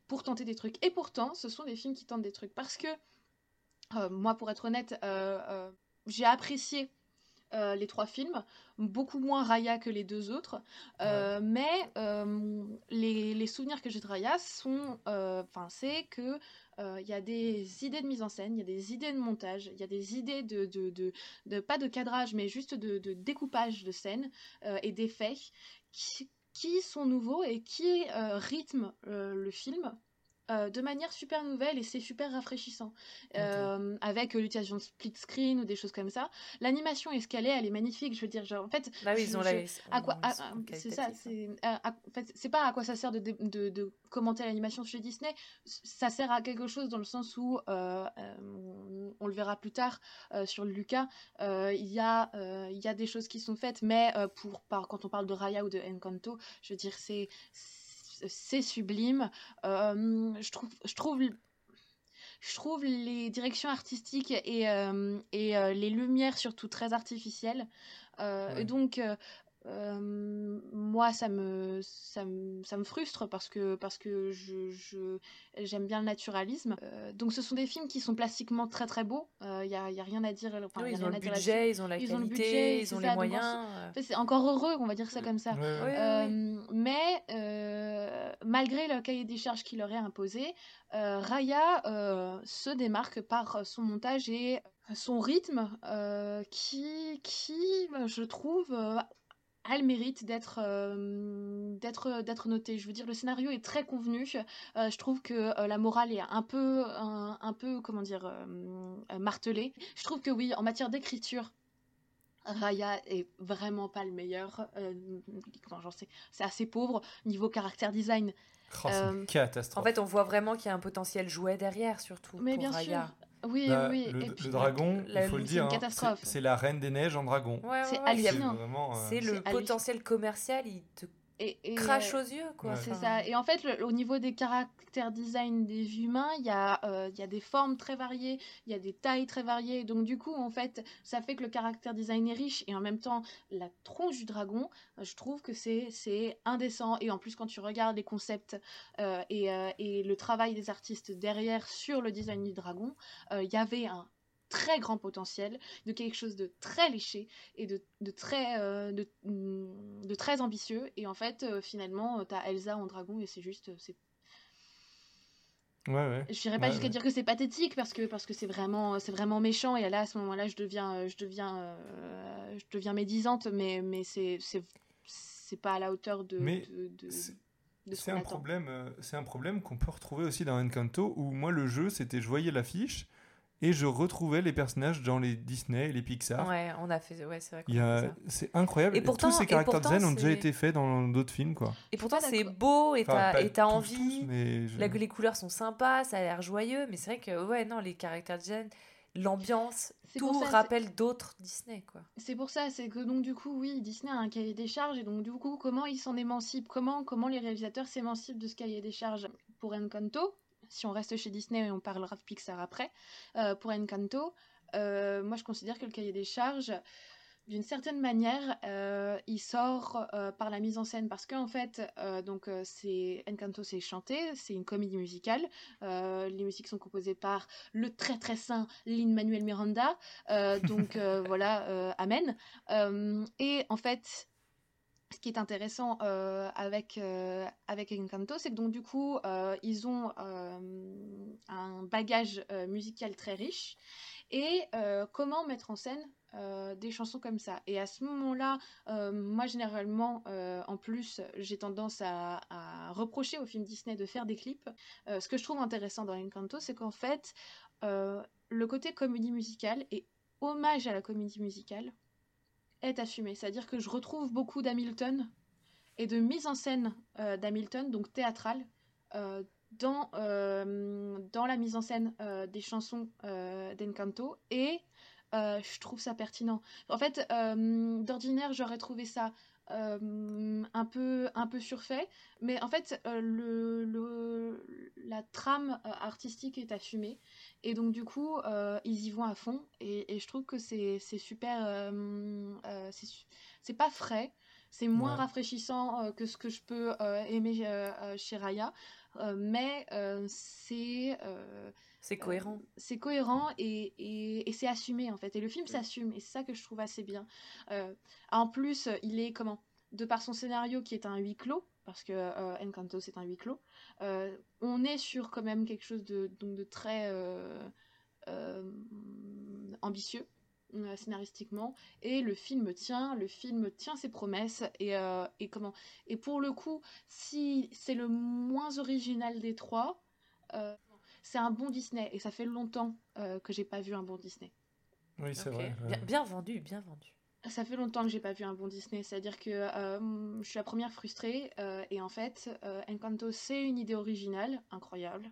pour tenter des trucs. Et pourtant, ce sont des films qui tentent des trucs. Parce que, moi, pour être honnête, j'ai apprécié les trois films, beaucoup moins Raya que les deux autres, mais les, les, souvenirs que j'ai de Raya sont, enfin, c'est que il y a des idées de mise en scène, il y a des idées de montage, il y a des idées de, de, de, pas de cadrage, mais juste de, découpage de scènes et d'effets qui, qui, sont nouveaux et qui rythment le film euh, de manière super nouvelle et c'est super rafraîchissant. Euh, avec l'utilisation de split screen ou des choses comme ça. L'animation est est, elle est magnifique. Je veux dire, genre, en fait. Bah oui, ils ont je- la. à quoi c'est ça hein. c'est en fait c'est pas à quoi ça sert de, dé- de, de commenter l'animation chez Disney ça sert à quelque chose dans le sens où euh, euh, on, on le verra plus tard euh, sur Lucas euh, il y a euh, il y a des choses qui sont faites mais euh, pour par quand on parle de Raya ou de Encanto je veux dire c'est c'est sublime Euh, je trouve je trouve je trouve les directions artistiques et, euh, et euh, les lumières surtout très artificielles. Euh, Ouais. Et donc, euh, euh, moi, ça me, ça, me, ça me frustre parce que, parce que je, je- j'aime bien le naturalisme. Euh, donc, ce sont des films qui sont plastiquement très très beaux. Il n'y a, y a rien à dire. enfin, Oui, ils ont le budget, ils ont la Ils ont le qualité, budget, ils c'est ont les moyens. en euh. En fait, c'est encore heureux, on va dire ça comme ça. Oui, oui. Euh, mais euh, malgré le cahier des charges qu'il leur est imposé, euh, Raya euh, se démarque par son montage et son rythme euh, qui, qui, je trouve, euh, a le mérite d'être euh, d'être d'être noté. Je veux dire, le scénario est très convenu. Euh, je trouve que euh, la morale est un peu un, un peu comment dire euh, martelée. Je trouve que oui, en matière d'écriture, Raya est vraiment pas le meilleur. Euh, comment j'en sais? C'est assez pauvre niveau caractère design. Oh, c'est Euh, une catastrophe. En fait, on voit vraiment qu'il y a un potentiel jouet derrière, surtout. Mais pour bien Raya. sûr. Oui, Bah, oui. le, et le puis- dragon, la- il faut le dire, hein, catastrophe. c'est la reine des neiges en dragon. Ouais, C'est ouais, C'est euh, C'est le potentiel commercial, il te et- et, crache euh, aux yeux, quoi. Ouais. C'est ça. Et en fait, le- au niveau des caractères design des humains, il y, a, euh, il y a des formes très variées, il y a des tailles très variées. Donc, du coup, en fait, ça fait que le caractère design est riche. Et en même temps, la tronche du dragon, je trouve que c'est c'est indécent. Et en plus, quand tu regardes les concepts euh, et, euh, et le travail des artistes derrière sur le design du dragon, euh, il y avait un très grand potentiel de quelque chose de très léché et de, de très euh, de, mm, de très ambitieux et en fait euh, finalement euh, t'as Elsa en dragon et c'est juste euh, c'est Ouais, ouais. je dirais pas Ouais, jusqu'à ouais. dire que c'est pathétique parce que parce que c'est vraiment c'est vraiment méchant et là à ce moment-là je deviens je deviens euh, je deviens médisante mais mais c'est pas à la hauteur de Mais de, de- c'est- un problème, c'est un problème qu'on peut retrouver aussi dans Encanto où moi le jeu c'était je voyais l'affiche et je retrouvais les personnages dans les Disney et les Pixar. Ouais, on a fait. Ouais, c'est vrai. qu'on a a, c'est incroyable. Et pourtant- Tous ces caractères pourtant, zen ont déjà été faits dans d'autres films, quoi. Et pourtant, pas c'est beau et Enfin, t'as envie. tous, mais je- Là, que les couleurs sont sympas, ça a l'air joyeux, mais c'est vrai que, ouais, non, les caractères design, l'ambiance, tout ça, rappelle d'autres Disney, quoi. C'est pour ça, c'est que donc du coup, oui, Disney a un cahier des charges et donc du coup, comment ils s'en émancipent? Comment, comment les réalisateurs s'émancipent de ce cahier des charges? Pour Encanto, si on reste chez Disney et on parlera de Pixar après, euh, pour Encanto, euh, moi je considère que le cahier des charges, d'une certaine manière, euh, il sort euh, par la mise en scène parce qu'en fait, donc c'est Encanto, c'est chanté, c'est une comédie musicale. Les musiques sont composées par le très très saint Lin Manuel Miranda. Donc voilà, amen. Et en fait, ce qui est intéressant euh, avec, euh, avec Encanto, c'est que donc du coup, euh, ils ont un bagage musical très riche. Et comment mettre en scène des chansons comme ça. Et à ce moment-là, moi généralement, en plus, j'ai tendance à, à reprocher aux films Disney de faire des clips. Ce que je trouve intéressant dans Encanto, c'est qu'en fait, le côté comédie musicale et hommage à la comédie musicale est assumé. C'est-à-dire que je retrouve beaucoup d'Hamilton et de mise en scène euh, d'Hamilton, donc théâtrale, euh, dans, euh, dans la mise en scène des chansons d'Encanto. Et je trouve ça pertinent. En fait, d'ordinaire, j'aurais trouvé ça un, peu, un peu surfait, mais en fait, le, le- la trame artistique est assumée, et donc du coup, euh, ils y vont à fond, et, et je trouve que c'est super, euh, euh, c'est pas frais, c'est moins Ouais. rafraîchissant euh, que ce que je peux aimer chez Raya, mais c'est C'est cohérent. c'est cohérent et, et, et c'est assumé en fait. Et le film s'assume et c'est ça que je trouve assez bien. En plus, il est comment? De par son scénario qui est un huis clos, parce que euh, Encanto c'est un huis clos, euh, on est sur quand même quelque chose de, donc de très euh, euh, ambitieux euh, scénaristiquement et le film tient le film tient ses promesses et, euh, et comment et pour le coup si c'est le moins original des trois euh, c'est un bon Disney et ça fait longtemps euh, que j'ai pas vu un bon Disney. Oui, c'est vrai. bien vendu, bien vendu. Ça fait longtemps que j'ai pas vu un bon Disney, c'est-à-dire que euh, je suis la première frustrée euh, et en fait, euh, Encanto c'est une idée originale, incroyable,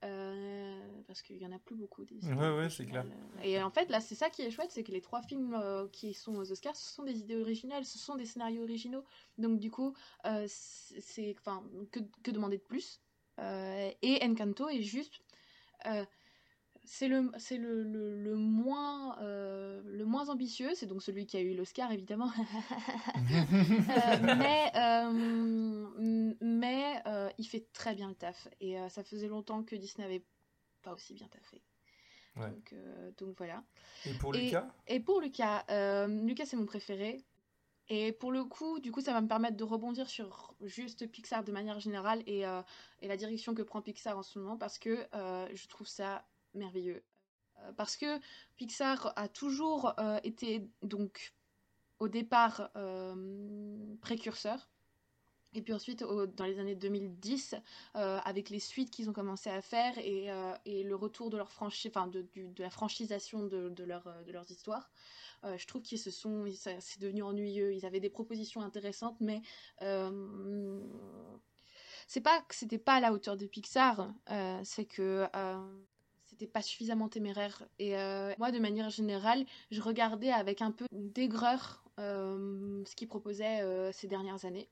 parce qu'il y en a plus beaucoup des idées Ouais, ouais, c'est originales. Et en fait, là, c'est ça qui est chouette, c'est que les trois films qui sont aux Oscars, ce sont des idées originales, ce sont des scénarios originaux. Donc du coup, c'est, enfin, que, que demander de plus Et Encanto est juste c'est le, c'est le, le, le moins, euh, le moins ambitieux, c'est donc celui qui a eu l'Oscar évidemment. Euh, mais euh, mais il fait très bien le taf. Et ça faisait longtemps que Disney avait pas aussi bien taffé. Ouais. Donc, donc voilà. Et pour Et- Lucas? Et pour Lucas, Lucas c'est mon préféré. Et pour le coup, du coup, ça va me permettre de rebondir sur juste Pixar de manière générale et, et la direction que prend Pixar en ce moment parce que je trouve ça merveilleux. Euh, parce que Pixar a toujours euh, été donc au départ euh, précurseur. Et puis ensuite, dans les années 2010, euh, avec les suites qu'ils ont commencé à faire et, et le retour de leur franchise, enfin de, la franchisation de, de, leur, leurs histoires, je trouve qu'ils se sont, c'est devenu ennuyeux. Ils avaient des propositions intéressantes, mais c'est pas que c'était pas à la hauteur de Pixar, c'est que pas suffisamment téméraire. Et euh, moi, de manière générale, je regardais avec un peu d'aigreur euh, ce qu'ils proposaient euh, ces dernières années.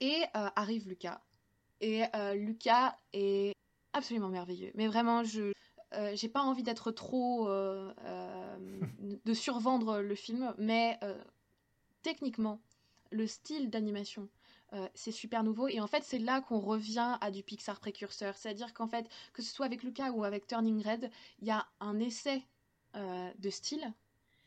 Et arrive Lucas. Et Lucas est absolument merveilleux. Mais vraiment, je j'ai pas envie d'être trop de survendre le film, mais techniquement, le style d'animation, euh, c'est super nouveau. Et en fait, c'est là qu'on revient à du Pixar précurseur. C'est-à-dire qu'en fait, que ce soit avec Lucas ou avec Turning Red, il y a un essai euh, de style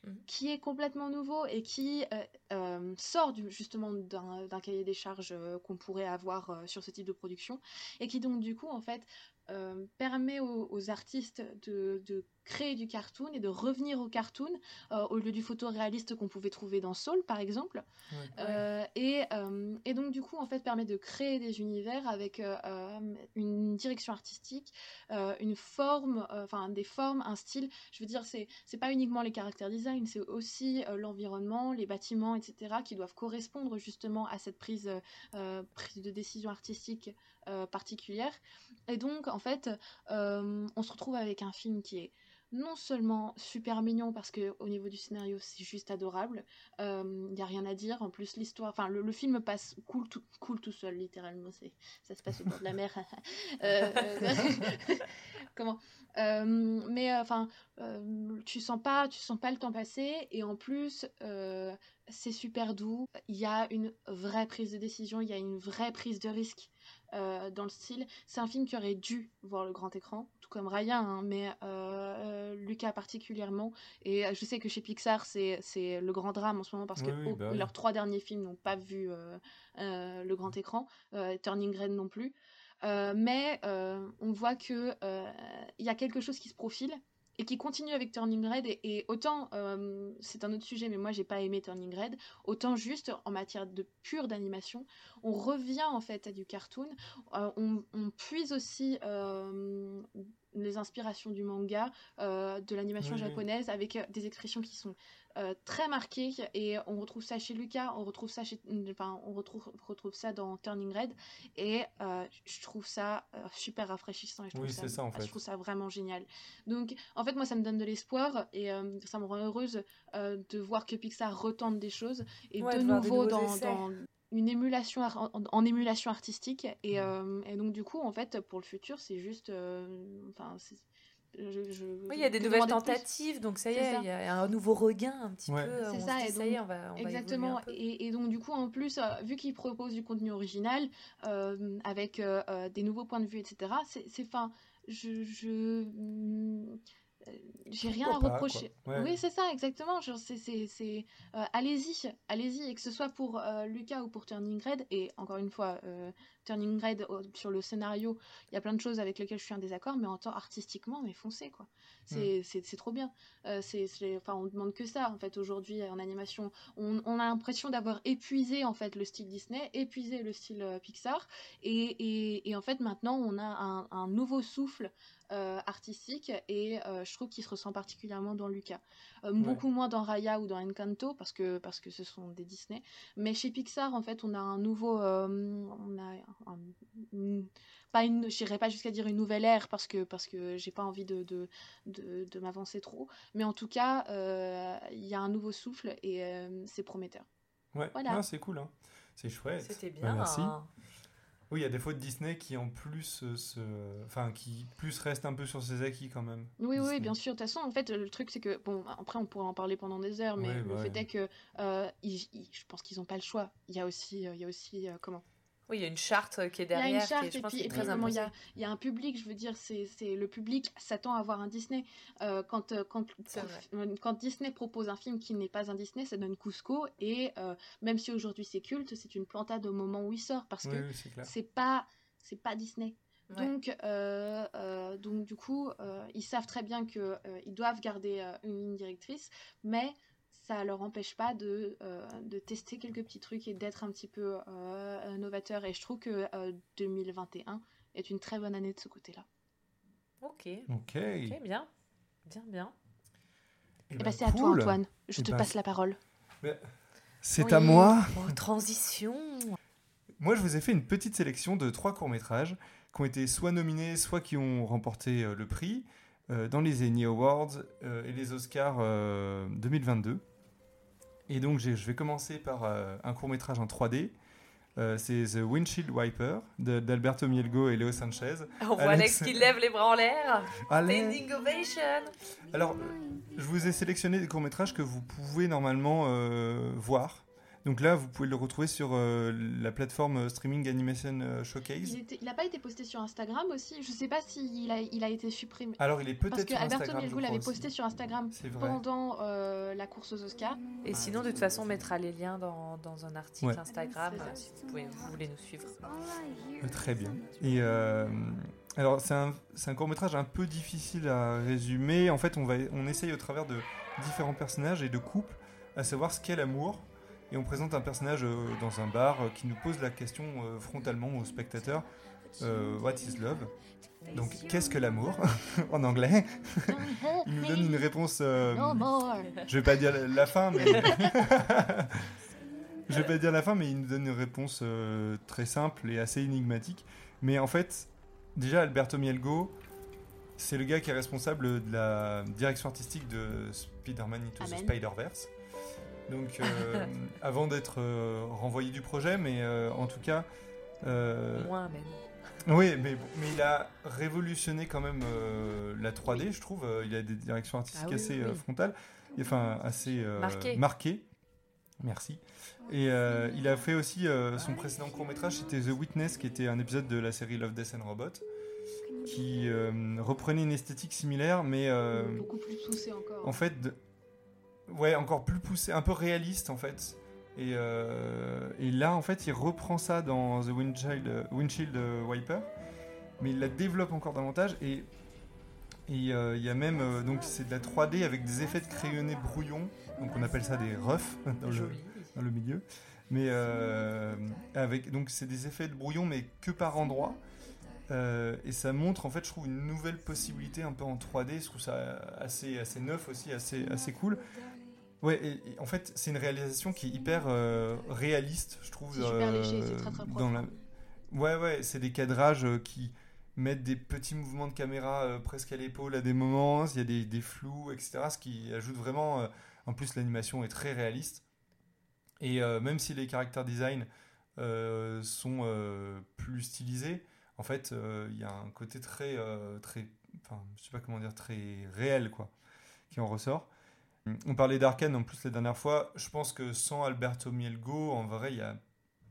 Mhm. qui est complètement nouveau et qui euh, sort du- justement d'un cahier des charges qu'on pourrait avoir sur ce type de production et qui donc du coup en fait euh, permet aux, aux artistes de, de créer du cartoon et de revenir au cartoon euh, au lieu du photoréaliste qu'on pouvait trouver dans Soul par exemple Ouais. euh, et, euh, et donc du coup en fait permet de créer des univers avec une direction artistique, euh, une forme, euh, enfin des formes, un style. Je veux dire c'est c'est pas uniquement les caractères design, c'est aussi euh, l'environnement, les bâtiments, etc. qui doivent correspondre justement à cette prise prise de décision artistique euh, particulière. Et donc en fait euh, on se retrouve avec un film qui est non seulement super mignon parce que au niveau du scénario c'est juste adorable, il n'y a rien à dire. En plus, l'histoire, enfin, le, film passe cool tout, cool tout seul, littéralement. C'est, ça se passe au bord de la mer. Euh, comment? Euh, Mais euh, enfin, euh, tu sens pas, tu sens pas le temps passer. Et en plus, euh, c'est super doux. Il y a une vraie prise de décision. Il y a une vraie prise de risque. Euh, dans le style, c'est un film qui aurait dû voir le grand écran, tout comme Raya, hein, mais euh, euh, Lucas particulièrement. Et je sais que chez Pixar, c'est le grand drame en ce moment parce que Oui, bah leurs trois derniers films n'ont pas vu le grand écran, euh, Turning Red non plus. Mais on voit que il y a quelque chose qui se profile et qui continue avec Turning Red et, et autant euh, c'est un autre sujet mais moi j'ai pas aimé Turning Red autant juste en matière de pure d'animation on revient en fait à du cartoon. Euh, on, on puise aussi euh, les inspirations du manga de l'animation Oui, japonaise avec des expressions qui sont euh, très marquées et on retrouve ça chez Lucas on retrouve ça chez enfin on retrouve retrouve ça dans Turning Red et euh, je trouve ça euh, super rafraîchissant et je trouve Oui, c'est ça, en je fait. trouve ça vraiment génial donc en fait moi ça me donne de l'espoir et euh, ça me rend heureuse euh, de voir que Pixar retente des choses et Ouais, de nouveau dans, une émulation ar- en, en émulation artistique Mm. et, euh, et donc du coup en fait pour le futur c'est juste euh, enfin je, je- Oui, il y a des nouvelles plus tentatives, donc ça y est, il y a un nouveau regain un petit Ouais. peu. C'est ça, dit, et ça y est, donc- on va, on va Exactement. évoluer un peu. Et, et donc du coup en plus, euh, vu qu'ils proposent du contenu original euh, avec euh, des nouveaux points de vue, etc. C'est, fin. Je, je j'ai rien à Pourquoi reprocher. Ouais. Oui, c'est ça, exactement. C'est, c'est, c'est, euh, allez-y, allez-y, et que ce soit pour euh, Lucas ou pour Turning Red. Et encore une fois, euh, Turning Red sur le scénario, il y a plein de choses avec lesquelles je suis en désaccord, mais en tant artistiquement, mais foncez quoi. C'est c'est trop bien. Euh, c'est enfin on demande que ça en fait aujourd'hui en animation. On, on a l'impression d'avoir épuisé en fait le style Disney, épuisé le style euh, Pixar, et, et, et, en fait maintenant on a un, un nouveau souffle euh, artistique et euh, je trouve qu'il se ressent particulièrement dans Lucas. Ouais. Beaucoup moins dans Raya ou dans Encanto parce que, parce que ce sont des Disney. Mais chez Pixar, en fait, on a un nouveau. on a un- une- pas une, j'irai pas jusqu'à dire une nouvelle ère parce que, parce que j'ai pas envie de, de, de, de m'avancer trop. Mais en tout cas, euh, il y a un nouveau souffle et euh, c'est prometteur. Ouais, Voilà. Non, c'est cool. hein. C'est chouette. C'était Bah, bien. merci. hein. Oui, il y a des fois de Disney qui en plus euh, se... enfin qui plus restent un peu sur ses acquis quand même. Oui, oui, Disney. oui, bien sûr. De toute façon, en fait, le truc, c'est que, bon, après, on pourrait en parler pendant des heures, mais Ouais, le bah fait ouais. est que euh, ils- ils- je pense qu'ils n'ont pas le choix. Il y a aussi, il y a aussi euh, comment? Oui, il y a une charte qui est Il y a derrière. une qui est- charte je et puis, et puis il y a, imposée. il y a un public, je veux dire, c'est c'est- le public s'attend à voir un Disney. Euh, quand, euh, quand, euh, quand Disney propose un film qui n'est pas un Disney, ça donne Cusco. Et euh, même si aujourd'hui c'est culte, c'est une plantade au moment où il sort parce Oui, que c'est pas c'est pas Disney. Ouais. Donc, euh, euh, donc du coup, euh, ils savent très bien que euh, ils doivent garder euh, une ligne directrice, mais ça leur empêche pas de, euh, de tester quelques petits trucs et d'être un petit peu euh, novateur. Et je trouve que euh, 2021 est une très bonne année de ce côté-là. Ok, Ok. ok, bien. Bien, bien. Eh Et ben, bah, c'est à toi. Antoine. Je Eh te ben, passe la parole. C'est Oui. à moi. Oh, transition. Moi, je vous ai fait une petite sélection de trois courts-métrages qui ont été soit nominés, soit qui ont remporté euh, le prix euh, dans les Emmy Awards euh, et les Oscars euh, 2022. Et donc, je vais commencer par euh, un court-métrage en 3D. Euh, c'est The Windshield Wiper d'Alberto Mielgo et Leo Sanchez. On voit Alex- Alex qui lève les bras en l'air. Standing ovation. Alors, euh, je vous ai sélectionné des courts-métrages que vous pouvez normalement euh, voir. Donc là, vous pouvez le retrouver sur euh, la plateforme euh, Streaming Animation euh, Showcase. Il, était- il a pas été posté sur Instagram aussi Je sais pas s'il a, il a été supprimé. Alors, il est Parce peut-être que sur Alberto Instagram. Mielgo crois l'avait posté sur Instagram pendant euh, la course aux Oscars. Et sinon, de toute façon, on mettra les liens dans, dans un article Ouais. Instagram si vous, pouvez, vous voulez nous suivre. Euh, Très bien. Et euh, alors, c'est un, c'est un court-métrage un peu difficile à résumer. En fait, on, va, on essaye au travers de différents personnages et de couples à savoir ce qu'est l'amour. Et on présente un personnage euh, dans un bar euh, qui nous pose la question euh, frontalement aux spectateurs euh, What is love? Donc, qu'est-ce que l'amour? En anglais. Il nous donne une réponse. euh, je vais pas dire la fin, mais. je vais pas dire la fin, mais il nous donne une réponse euh, très simple et assez énigmatique. Mais en fait, déjà, Alberto Mielgo, c'est le gars qui est responsable de la direction artistique de Spider-Man Into the. Spider-Verse. Donc, euh, avant d'être euh, renvoyé du projet, mais euh, en tout cas. euh, Moins même. oui, mais, il a révolutionné quand même euh, la 3D, je trouve. Il a des directions artistiques Ah oui, assez oui, euh, frontales, et, enfin assez euh, Marquées. marquées. Merci. Et euh, il a fait aussi euh, son précédent court métrage, c'était The Witness, qui était un épisode de la série Love, Death and Robot, qui euh, reprenait une esthétique similaire, mais euh, Beaucoup plus poussé encore. en fait, ouais, encore plus poussé, un peu réaliste en fait. Et, euh, et là, en fait, il reprend ça dans The Windshield, euh, Windshield euh, Wiper, mais il la développe encore davantage. Et euh, il y a même, euh, donc c'est de la 3D avec des effets de crayonné brouillon, donc on appelle ça des roughs dans le, Joli. dans le milieu. Mais avec, donc c'est des effets de brouillon, mais que par endroits. Euh, et ça montre en fait, je trouve, une nouvelle possibilité un peu en 3D. Je trouve ça assez, assez neuf aussi, assez, assez cool. Ouais, et, et en fait, c'est une réalisation qui est hyper euh, réaliste, je trouve. C'est super léger, c'est très, très dans la... Ouais, ouais, c'est des cadrages euh, qui mettent des petits mouvements de caméra euh, presque à l'épaule à des moments. Il y a des, des flous, etc. Ce qui ajoute vraiment. euh, en plus, l'animation est très réaliste. Et euh, même si les caractères design euh, sont euh, plus stylisés, en fait, euh, il y a un côté très, euh, très, enfin, je sais pas comment dire, très réel, quoi, qui en ressort. On parlait d'Arkane en plus la dernière fois. Je pense que sans Alberto Mielgo, en vrai, y a,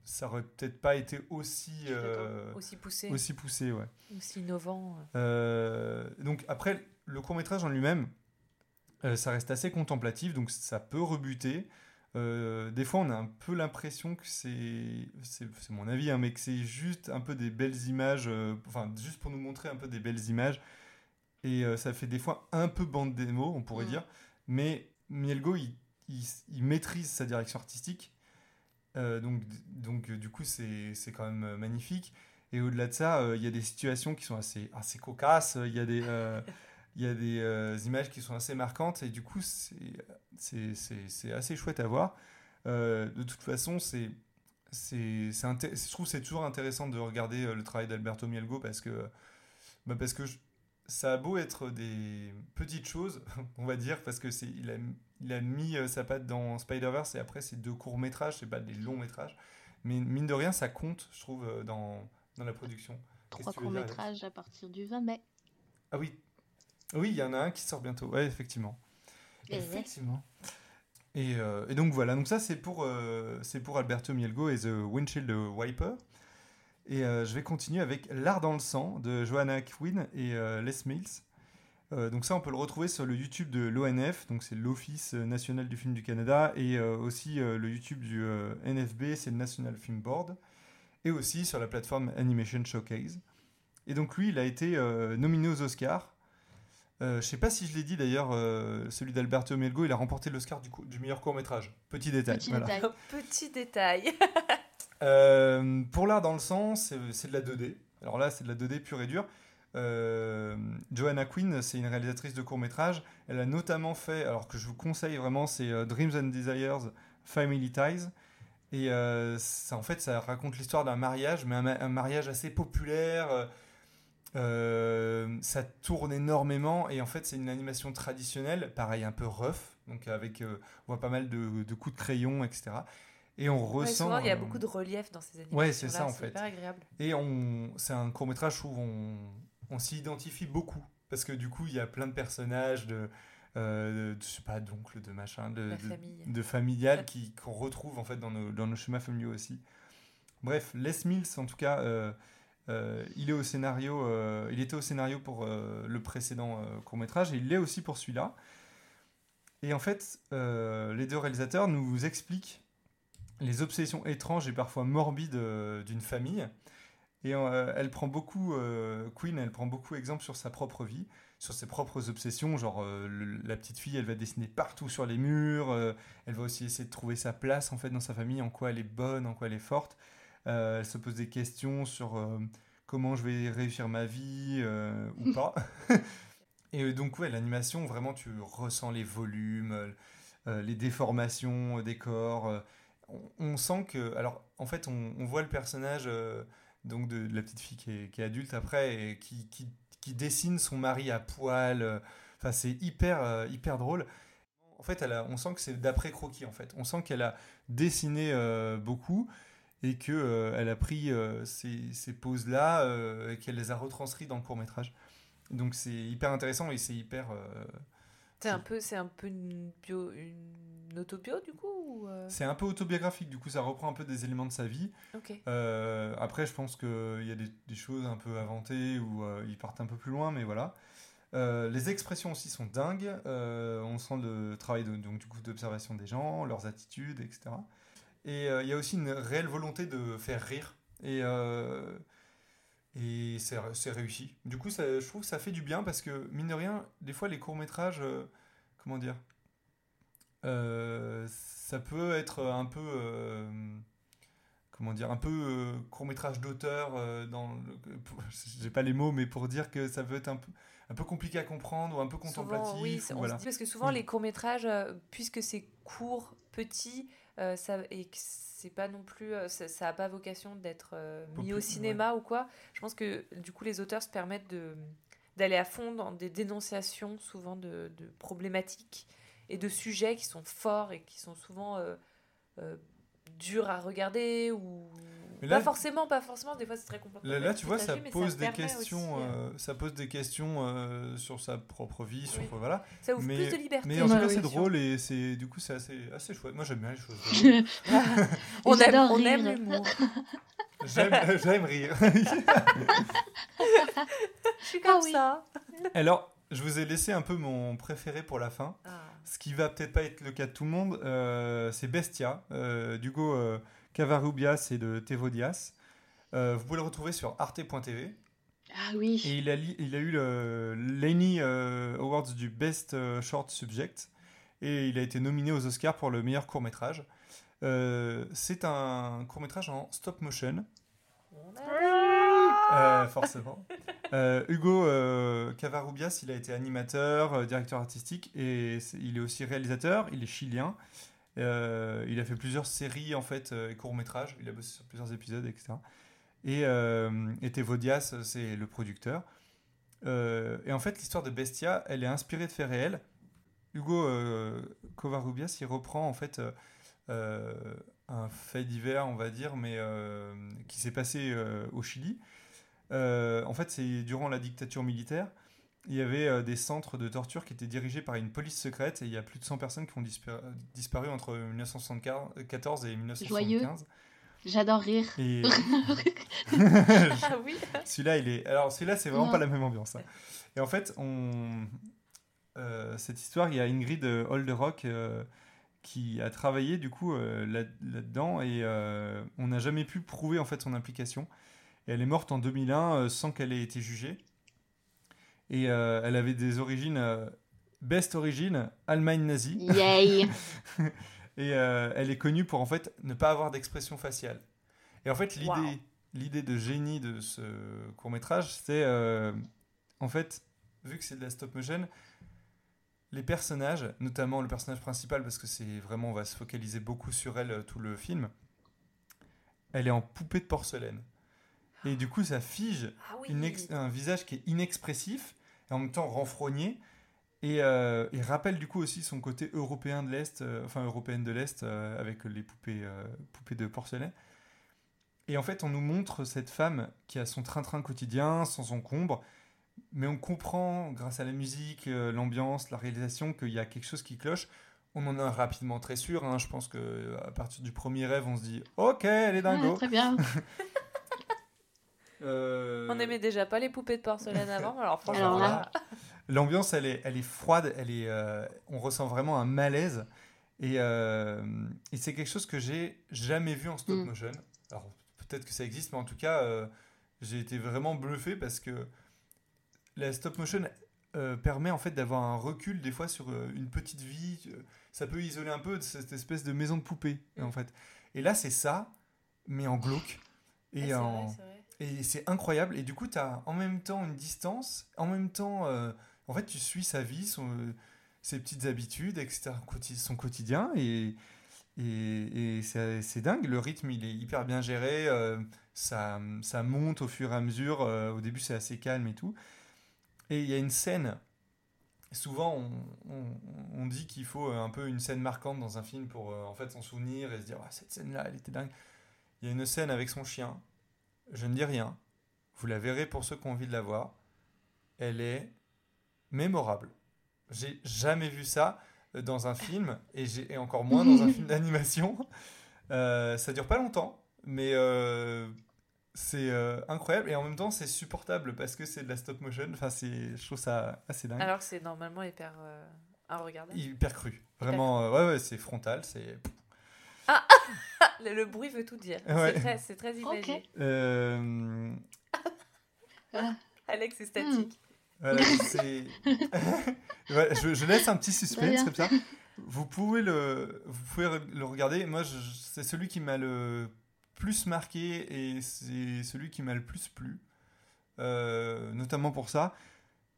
ça aurait peut-être pas été aussi, euh, Aussi poussé, aussi poussé, ouais. aussi innovant. Euh, donc après, le court métrage en lui-même, euh, ça reste assez contemplatif, donc ça peut rebuter. euh, des fois, on a un peu l'impression que c'est, c'est, mon avis, hein, mais que c'est juste un peu des belles images, euh, enfin, juste pour nous montrer un peu des belles images. Et euh, ça fait des fois un peu bande démo, on pourrait Mm. dire. Mais Mielgo, il, il, maîtrise sa direction artistique. Euh, donc, donc, euh, du coup, c'est, quand même euh, magnifique. Et au-delà de ça, il y a des situations qui sont assez, assez cocasses. Il y a des, euh, y a des images qui sont assez marquantes. Et du coup, c'est, assez chouette à voir. De toute façon, c'est, je trouve que c'est toujours intéressant de regarder le travail d'Alberto Mielgo parce que, bah, parce que ça a beau être des petites choses, on va dire, parce que c'est, il, a, il a mis euh, sa patte dans Spider-Verse et après c'est deux courts-métrages, c'est pas des longs-métrages. Mais mine de rien, ça compte, je trouve, euh, dans, dans la production. Trois Alex courts-métrages à partir du 20 mai. Ah oui, oui, il y en a un qui sort bientôt. Ouais, effectivement. Eh ouais. Effectivement. Et, euh, et donc voilà, donc ça c'est pour, euh, c'est pour Alberto Mielgo et The Windshield Wiper. Et euh, je vais continuer avec L'art dans le sang de Johanna Quinn et euh, Les Mills. Euh, donc ça on peut le retrouver sur le YouTube de l'ONF, donc c'est l'Office national du film du Canada, et euh, aussi euh, le YouTube du euh, NFB, c'est le National Film Board, et aussi sur la plateforme Animation Showcase. Et donc lui, il a été euh, nominé aux Oscars. Euh, je sais pas si je l'ai dit d'ailleurs, euh, celui d'Alberto Mielgo, il a remporté l'Oscar du, meilleur court métrage. Petit détail. Petit voilà. détail. Petit détail. Euh, pour l'art dans le sang, c'est de la 2D. Alors là, c'est de la 2D pure et dure. Euh, Joanna Quinn, c'est une réalisatrice de court métrage. Elle a notamment fait, alors que je vous conseille vraiment, c'est euh, Dreams and Desires, Family Ties. Et euh, ça, en fait, ça raconte l'histoire d'un mariage, mais un, ma- un mariage assez populaire. ça tourne énormément et en fait c'est une animation traditionnelle, pareil un peu rough, donc avec on voit pas mal de coups de crayon, etc. Et on Ouais, ressent. souvent, il y a euh, beaucoup de relief dans ces animations. Ouais, c'est ça, en fait. C'est hyper agréable. et on, c'est un court métrage où on, on s'y identifie beaucoup. Parce que du coup, il y a plein de personnages, de, euh, de- je sais pas, d'oncles, de machin, de, famille. de familiales qui, qu'on retrouve en fait dans nos, dans nos schémas familiaux aussi. Bref, Les Mills, en tout cas, euh, euh, il, est au scénario, il était au scénario pour le précédent court métrage et il l'est aussi pour celui-là. Et en fait, les deux réalisateurs nous expliquent les obsessions étranges et parfois morbides euh, d'une famille. Et euh, elle prend beaucoup, euh, Queen, elle prend beaucoup exemple sur sa propre vie, sur ses propres obsessions. Genre, euh, le- la petite fille, elle va dessiner partout sur les murs. elle va aussi essayer de trouver sa place en fait dans sa famille, en quoi elle est bonne, en quoi elle est forte. Elle se pose des questions sur comment je vais réussir ma vie ou pas. Et donc, ouais, l'animation, vraiment, tu ressens les volumes, les déformations des corps. On, sent que. Alors, en fait, on, voit le personnage euh, donc de, la petite fille qui est, adulte après et qui, qui, dessine son mari à poil. euh, Enfin, c'est hyper, euh, hyper drôle. En fait, elle on sent que c'est d'après croquis, en fait. On sent qu'elle a dessiné beaucoup et que euh, elle a pris ces, ces poses-là et qu'elle les a retranscrites dans le court-métrage. Donc, c'est hyper intéressant et c'est hyper... C'est un peu, c'est un peu une bio, une autobio du coup ou euh, c'est un peu autobiographique, du coup, ça reprend un peu des éléments de sa vie. Euh, après, je pense qu'il y a des, des choses un peu inventées ou euh, ils partent un peu plus loin, mais voilà. Les expressions aussi sont dingues. On sent le travail de- donc, du coup, d'observation des gens, leurs attitudes, etc. Et il y a aussi une réelle volonté de faire rire. Et, et c'est réussi. Du coup, ça- je trouve que ça fait du bien parce que, mine de rien, des fois, les courts-métrages, euh, comment dire, euh, ça peut être un peu. euh, comment dire, un peu court-métrage d'auteur, dans j'ai pas les mots, mais pour dire que ça peut être un peu, un peu compliqué à comprendre ou un peu contemplatif. Souvent, oui, ou on voilà. se dit parce que souvent Oui. les courts métrages, puisque c'est court, petit, ça, et que c'est pas non plus, euh, ça, ça a pas vocation d'être euh, mis au cinéma ou quoi. Je pense que du coup les auteurs se permettent de d'aller à fond dans des dénonciations souvent de, de problématiques et de sujets qui sont forts et qui sont souvent euh, euh, durs à regarder ou là- pas forcément, pas forcément. Des fois c'est très compliqué. Là, là, tu vois, ça mais pose des questions, euh, euh, ça pose des questions euh, sur sa propre vie, sur Oui. voilà. ça ouvre mais- plus de liberté. Mais en tout Ouais, cas, c'est drôle et c'est du coup c'est assez, assez chouette. Moi, j'aime bien les choses. on aime, on rire. aime l'humour. j'aime, j'aime rire. Je suis comme Ah oui. ça. Alors, je vous ai laissé un peu mon préféré pour la fin. Ah. Ce qui va peut-être pas être le cas de tout le monde, euh, c'est Bestia, euh, d'Hugo euh, Cavarrubias et de Tevo Diaz. Euh, vous pouvez le retrouver sur arte.tv. Ah oui. Et il a, li- il a eu le l'Annie euh, Awards du Best euh, Short Subject. Et il a été nominé aux Oscars pour le meilleur court-métrage. Euh, c'est un court-métrage en stop motion. Euh, forcément. Euh, Hugo euh, Cavarrubias, il a été animateur, directeur artistique et il est aussi réalisateur. Il est chilien. Euh, il a fait plusieurs séries en fait euh, et courts métrages. Il a bossé sur plusieurs épisodes, etc. Et, euh, et Tevo Diaz, c'est le producteur. Euh, et en fait, l'histoire de Bestia, elle est inspirée de faits réels. Hugo Covarrubias, il reprend en fait un fait divers, on va dire, mais qui s'est passé au Chili. En fait, c'est durant la dictature militaire. Il y avait euh, des centres de torture qui étaient dirigés par une police secrète et il y a plus de 100 personnes qui ont dispa- disparu entre 1974 et 1975. J'adore rire. Et Ah oui. celui-là, il est. Alors celui-là, c'est vraiment Non. pas la même ambiance. hein. Et en fait, on euh, cette histoire, il y a Ingrid euh, Holderock euh, qui a travaillé du coup euh, là- là-dedans et euh, on n'a jamais pu prouver en fait son implication. Et elle est morte en 2001 euh, sans qu'elle ait été jugée. Et euh, elle avait des origines euh, best origine Allemagne nazie. Yay. Et euh, elle est connue pour en fait ne pas avoir d'expression faciale. Et en fait, l'idée, Wow. l'idée de génie de ce court métrage, c'est en fait, vu que c'est de la stop motion, les personnages, notamment le personnage principal, parce que c'est vraiment, on va se focaliser beaucoup sur elle tout le film, elle est en poupée de porcelaine. Et du coup, ça fige Ah oui. une ex- un visage qui est inexpressif et en même temps renfrogné et, euh, rappelle du coup aussi son côté européen de l'Est, euh, enfin européenne de l'Est euh, avec les poupées, poupées de porcelaine. Et en fait, on nous montre cette femme qui a son train-train quotidien, sans encombre, mais on comprend grâce à la musique, l'ambiance, la réalisation qu'il y a quelque chose qui cloche. On en est rapidement très sûr. hein. Je pense que à partir du premier rêve, on se dit OK, elle est dingo. Ah, très bien. Euh, On n'aimait déjà pas les poupées de porcelaine avant, alors franchement. Alors là- L'ambiance, elle est, elle est froide, elle est, euh, on ressent vraiment un malaise. Et, euh, et c'est quelque chose que j'ai jamais vu en stop Mm. motion. Alors peut-être que ça existe, mais en tout cas, euh, j'ai été vraiment bluffé parce que la stop motion euh, permet en fait d'avoir un recul des fois sur euh, une petite vie. Ça peut isoler un peu de cette espèce de maison de poupée Mm. en fait. Et là, c'est ça, mais en glauque. Et c'est en, vrai. Et c'est incroyable. Et du coup, tu as en même temps une distance, en même temps, euh, en fait, tu suis sa vie, son, ses petites habitudes, etc., son quotidien. Et, et, c'est dingue. Le rythme, il est hyper bien géré. euh, ça, ça monte au fur et à mesure. euh, au début, c'est assez calme et tout. Et il y a une scène. Souvent, on, on- on dit qu'il faut un peu une scène marquante dans un film pour en fait s'en souvenir et se dire Ah, cette scène-là, elle était dingue. Il y a une scène avec son chien. Je ne dis rien. Vous la verrez pour ceux qui ont envie de la voir. Elle est mémorable. J'ai jamais vu ça euh, dans un film et, j'ai- et encore moins dans un film d'animation. Euh, ça dure pas longtemps, mais euh, c'est euh, incroyable et en même temps c'est supportable parce que c'est de la stop motion. Enfin, c'est, je trouve ça assez dingue. Alors que c'est normalement hyper à regarder. Hyper cru. Vraiment, ouais, ouais, c'est frontal. C'est. Le, le bruit veut tout dire. Ouais. C'est très, c'est très imagé. Euh, Alex est statique. Voilà. Ouais, je, je laisse un petit suspense comme ça. Vous pouvez le, vous pouvez le regarder. Moi, c'est celui qui m'a le plus marqué et c'est celui qui m'a le plus plu. Euh, notamment pour ça.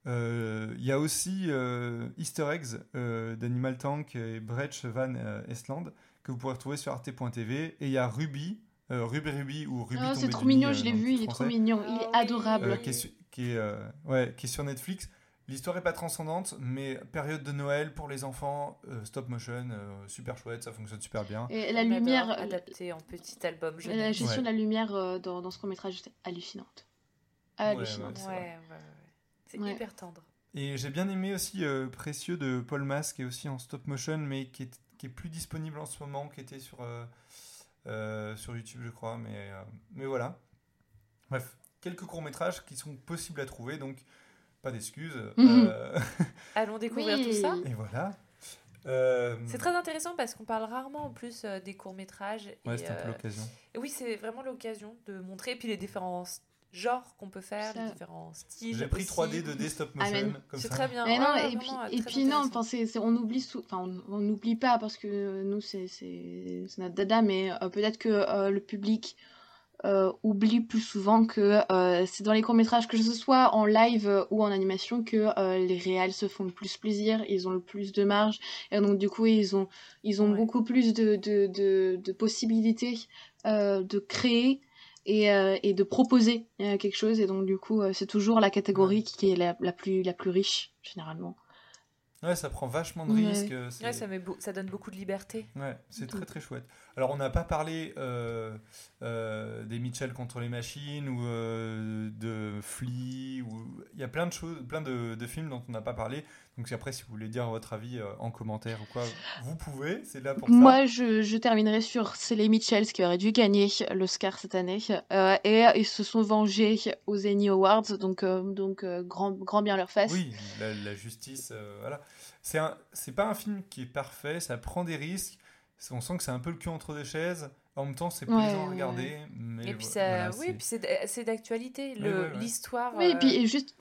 Euh, Il y a aussi euh, Easter eggs euh, d'Animal Tank et Brecht Van euh, Estland que vous pourrez retrouver sur arte.tv. Et il y a Ruby, euh, Ruby Ruby ou Ruby Oh, c'est trop mignon, je l'ai vu, il est trop mignon, il Ah est oui. adorable. Euh, qui, est qui, est, euh, ouais, qui est sur Netflix. L'histoire est pas transcendante, mais période de Noël pour les enfants, euh, stop motion, euh, super chouette, ça fonctionne super bien. Et la On lumière, adaptée en petit album la gestion Ouais. de la lumière euh, dans, dans ce court métrage, c'est hallucinante. Hallucinante. Ouais, ouais, ouais, ouais. C'est Ouais. hyper tendre. Et j'ai bien aimé aussi euh, Précieux de Paul Mas, qui est aussi en stop motion, mais qui est, qui est plus disponible en ce moment, qui était sur, euh, euh, sur YouTube, je crois. Mais, euh, mais voilà. Bref, quelques courts-métrages qui sont possibles à trouver. Donc, pas d'excuses. Mhm. Euh, Allons découvrir tout ça. et voilà. Euh, C'est très intéressant parce qu'on parle rarement en plus des courts-métrages. Ouais, et, c'est un peu euh, l'occasion. oui, c'est vraiment l'occasion de montrer. Et puis les différents genres qu'on peut faire, les différents styles. J'ai pris aussi. 3D, 2D, stop motion. Amen. Comme C'est ça. très bien. Mais non, Ouais, et puis, euh, et très puis non, c'est- on oublie on n'oublie pas parce que nous c'est c'est c'est notre dada, mais euh, peut-être que euh, le public euh, oublie plus souvent que euh, c'est dans les courts métrages, que ce soit en live euh, ou en animation, que euh, les réals se font le plus plaisir, ils ont le plus de marge, et donc du coup ils ont ils ont Ouais. beaucoup plus de de, de, de possibilités euh, de créer. Et, euh, et de proposer euh, quelque chose et donc du coup euh, c'est toujours la catégorie qui est la, la plus la plus riche généralement Ouais, ça prend vachement de Ouais. risques. c'est- Ouais, ça, met beau- ça donne beaucoup de liberté. Ouais, c'est Mhm. très très chouette. Alors on n'a pas parlé euh, euh, des Mitchell contre les machines ou euh, de Flea ou il y a plein de choses, plein de, de films dont on n'a pas parlé. Donc après, si vous voulez dire votre avis euh, en commentaire ou quoi, vous pouvez. C'est là pour ça. Moi, je, je terminerai sur c'est les Mitchells qui auraient dû gagner l'Oscar cette année. Euh, et ils se sont vengés aux Annie Awards, donc, euh, donc euh, grand, grand bien leur face. Oui, la, la justice, euh, voilà. C'est un, c'est pas un film qui est parfait. Ça prend des risques. On sent que c'est un peu le cul entre deux chaises. En même temps, c'est plaisant Ouais, à ouais, regarder. Mais Et puis, ça, voilà, oui, c'est- puis c'est d'actualité. Le- ouais, ouais. L'histoire. Oui, et euh, puis et juste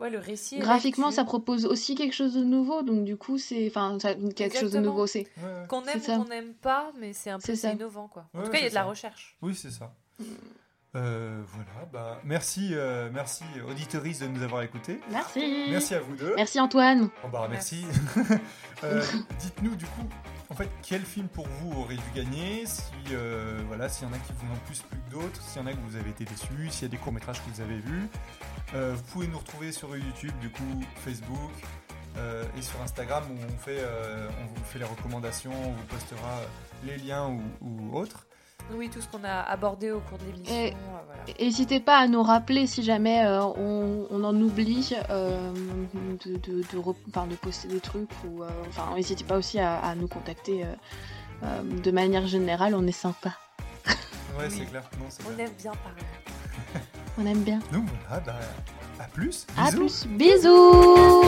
ouais, le récit. est graphiquement, ça propose aussi quelque chose de nouveau, donc du coup, c'est. Enfin, quelque chose de nouveau, c'est. Ouais. Qu'on aime ou qu'on n'aime pas, mais c'est un peu innovant. Quoi. En Ouais, tout cas, il y a de la recherche. Oui, c'est ça. Euh, voilà, bah, merci, euh, merci auditories de nous avoir écoutés. Merci. Merci à vous deux. Merci Antoine. Oh, bah, merci. Euh, Dites-nous du coup, en fait, quel film pour vous aurait dû gagner euh, s'il y en a qui vous ont plus plu que d'autres, s'il y en a que vous avez été déçus, s'il y a des courts métrages que vous avez vus, Euh, vous pouvez nous retrouver sur YouTube, du coup, Facebook. euh, et sur Instagram où on fait, vous fait les recommandations, on vous postera les liens ou autres. Oui, tout ce qu'on a abordé au cours de l'émission. Et- euh, voilà. N'hésitez pas à nous rappeler si jamais euh, on, on en oublie euh, de, de, de, re- enfin, de poster des trucs ou euh, enfin n'hésitez pas aussi à, à nous contacter euh, euh, de manière générale on est sympa Ouais, Oui. c'est clair. Non, c'est On clair. aime bien parler. on aime bien Donc voilà, bah, à plus. à plus bisous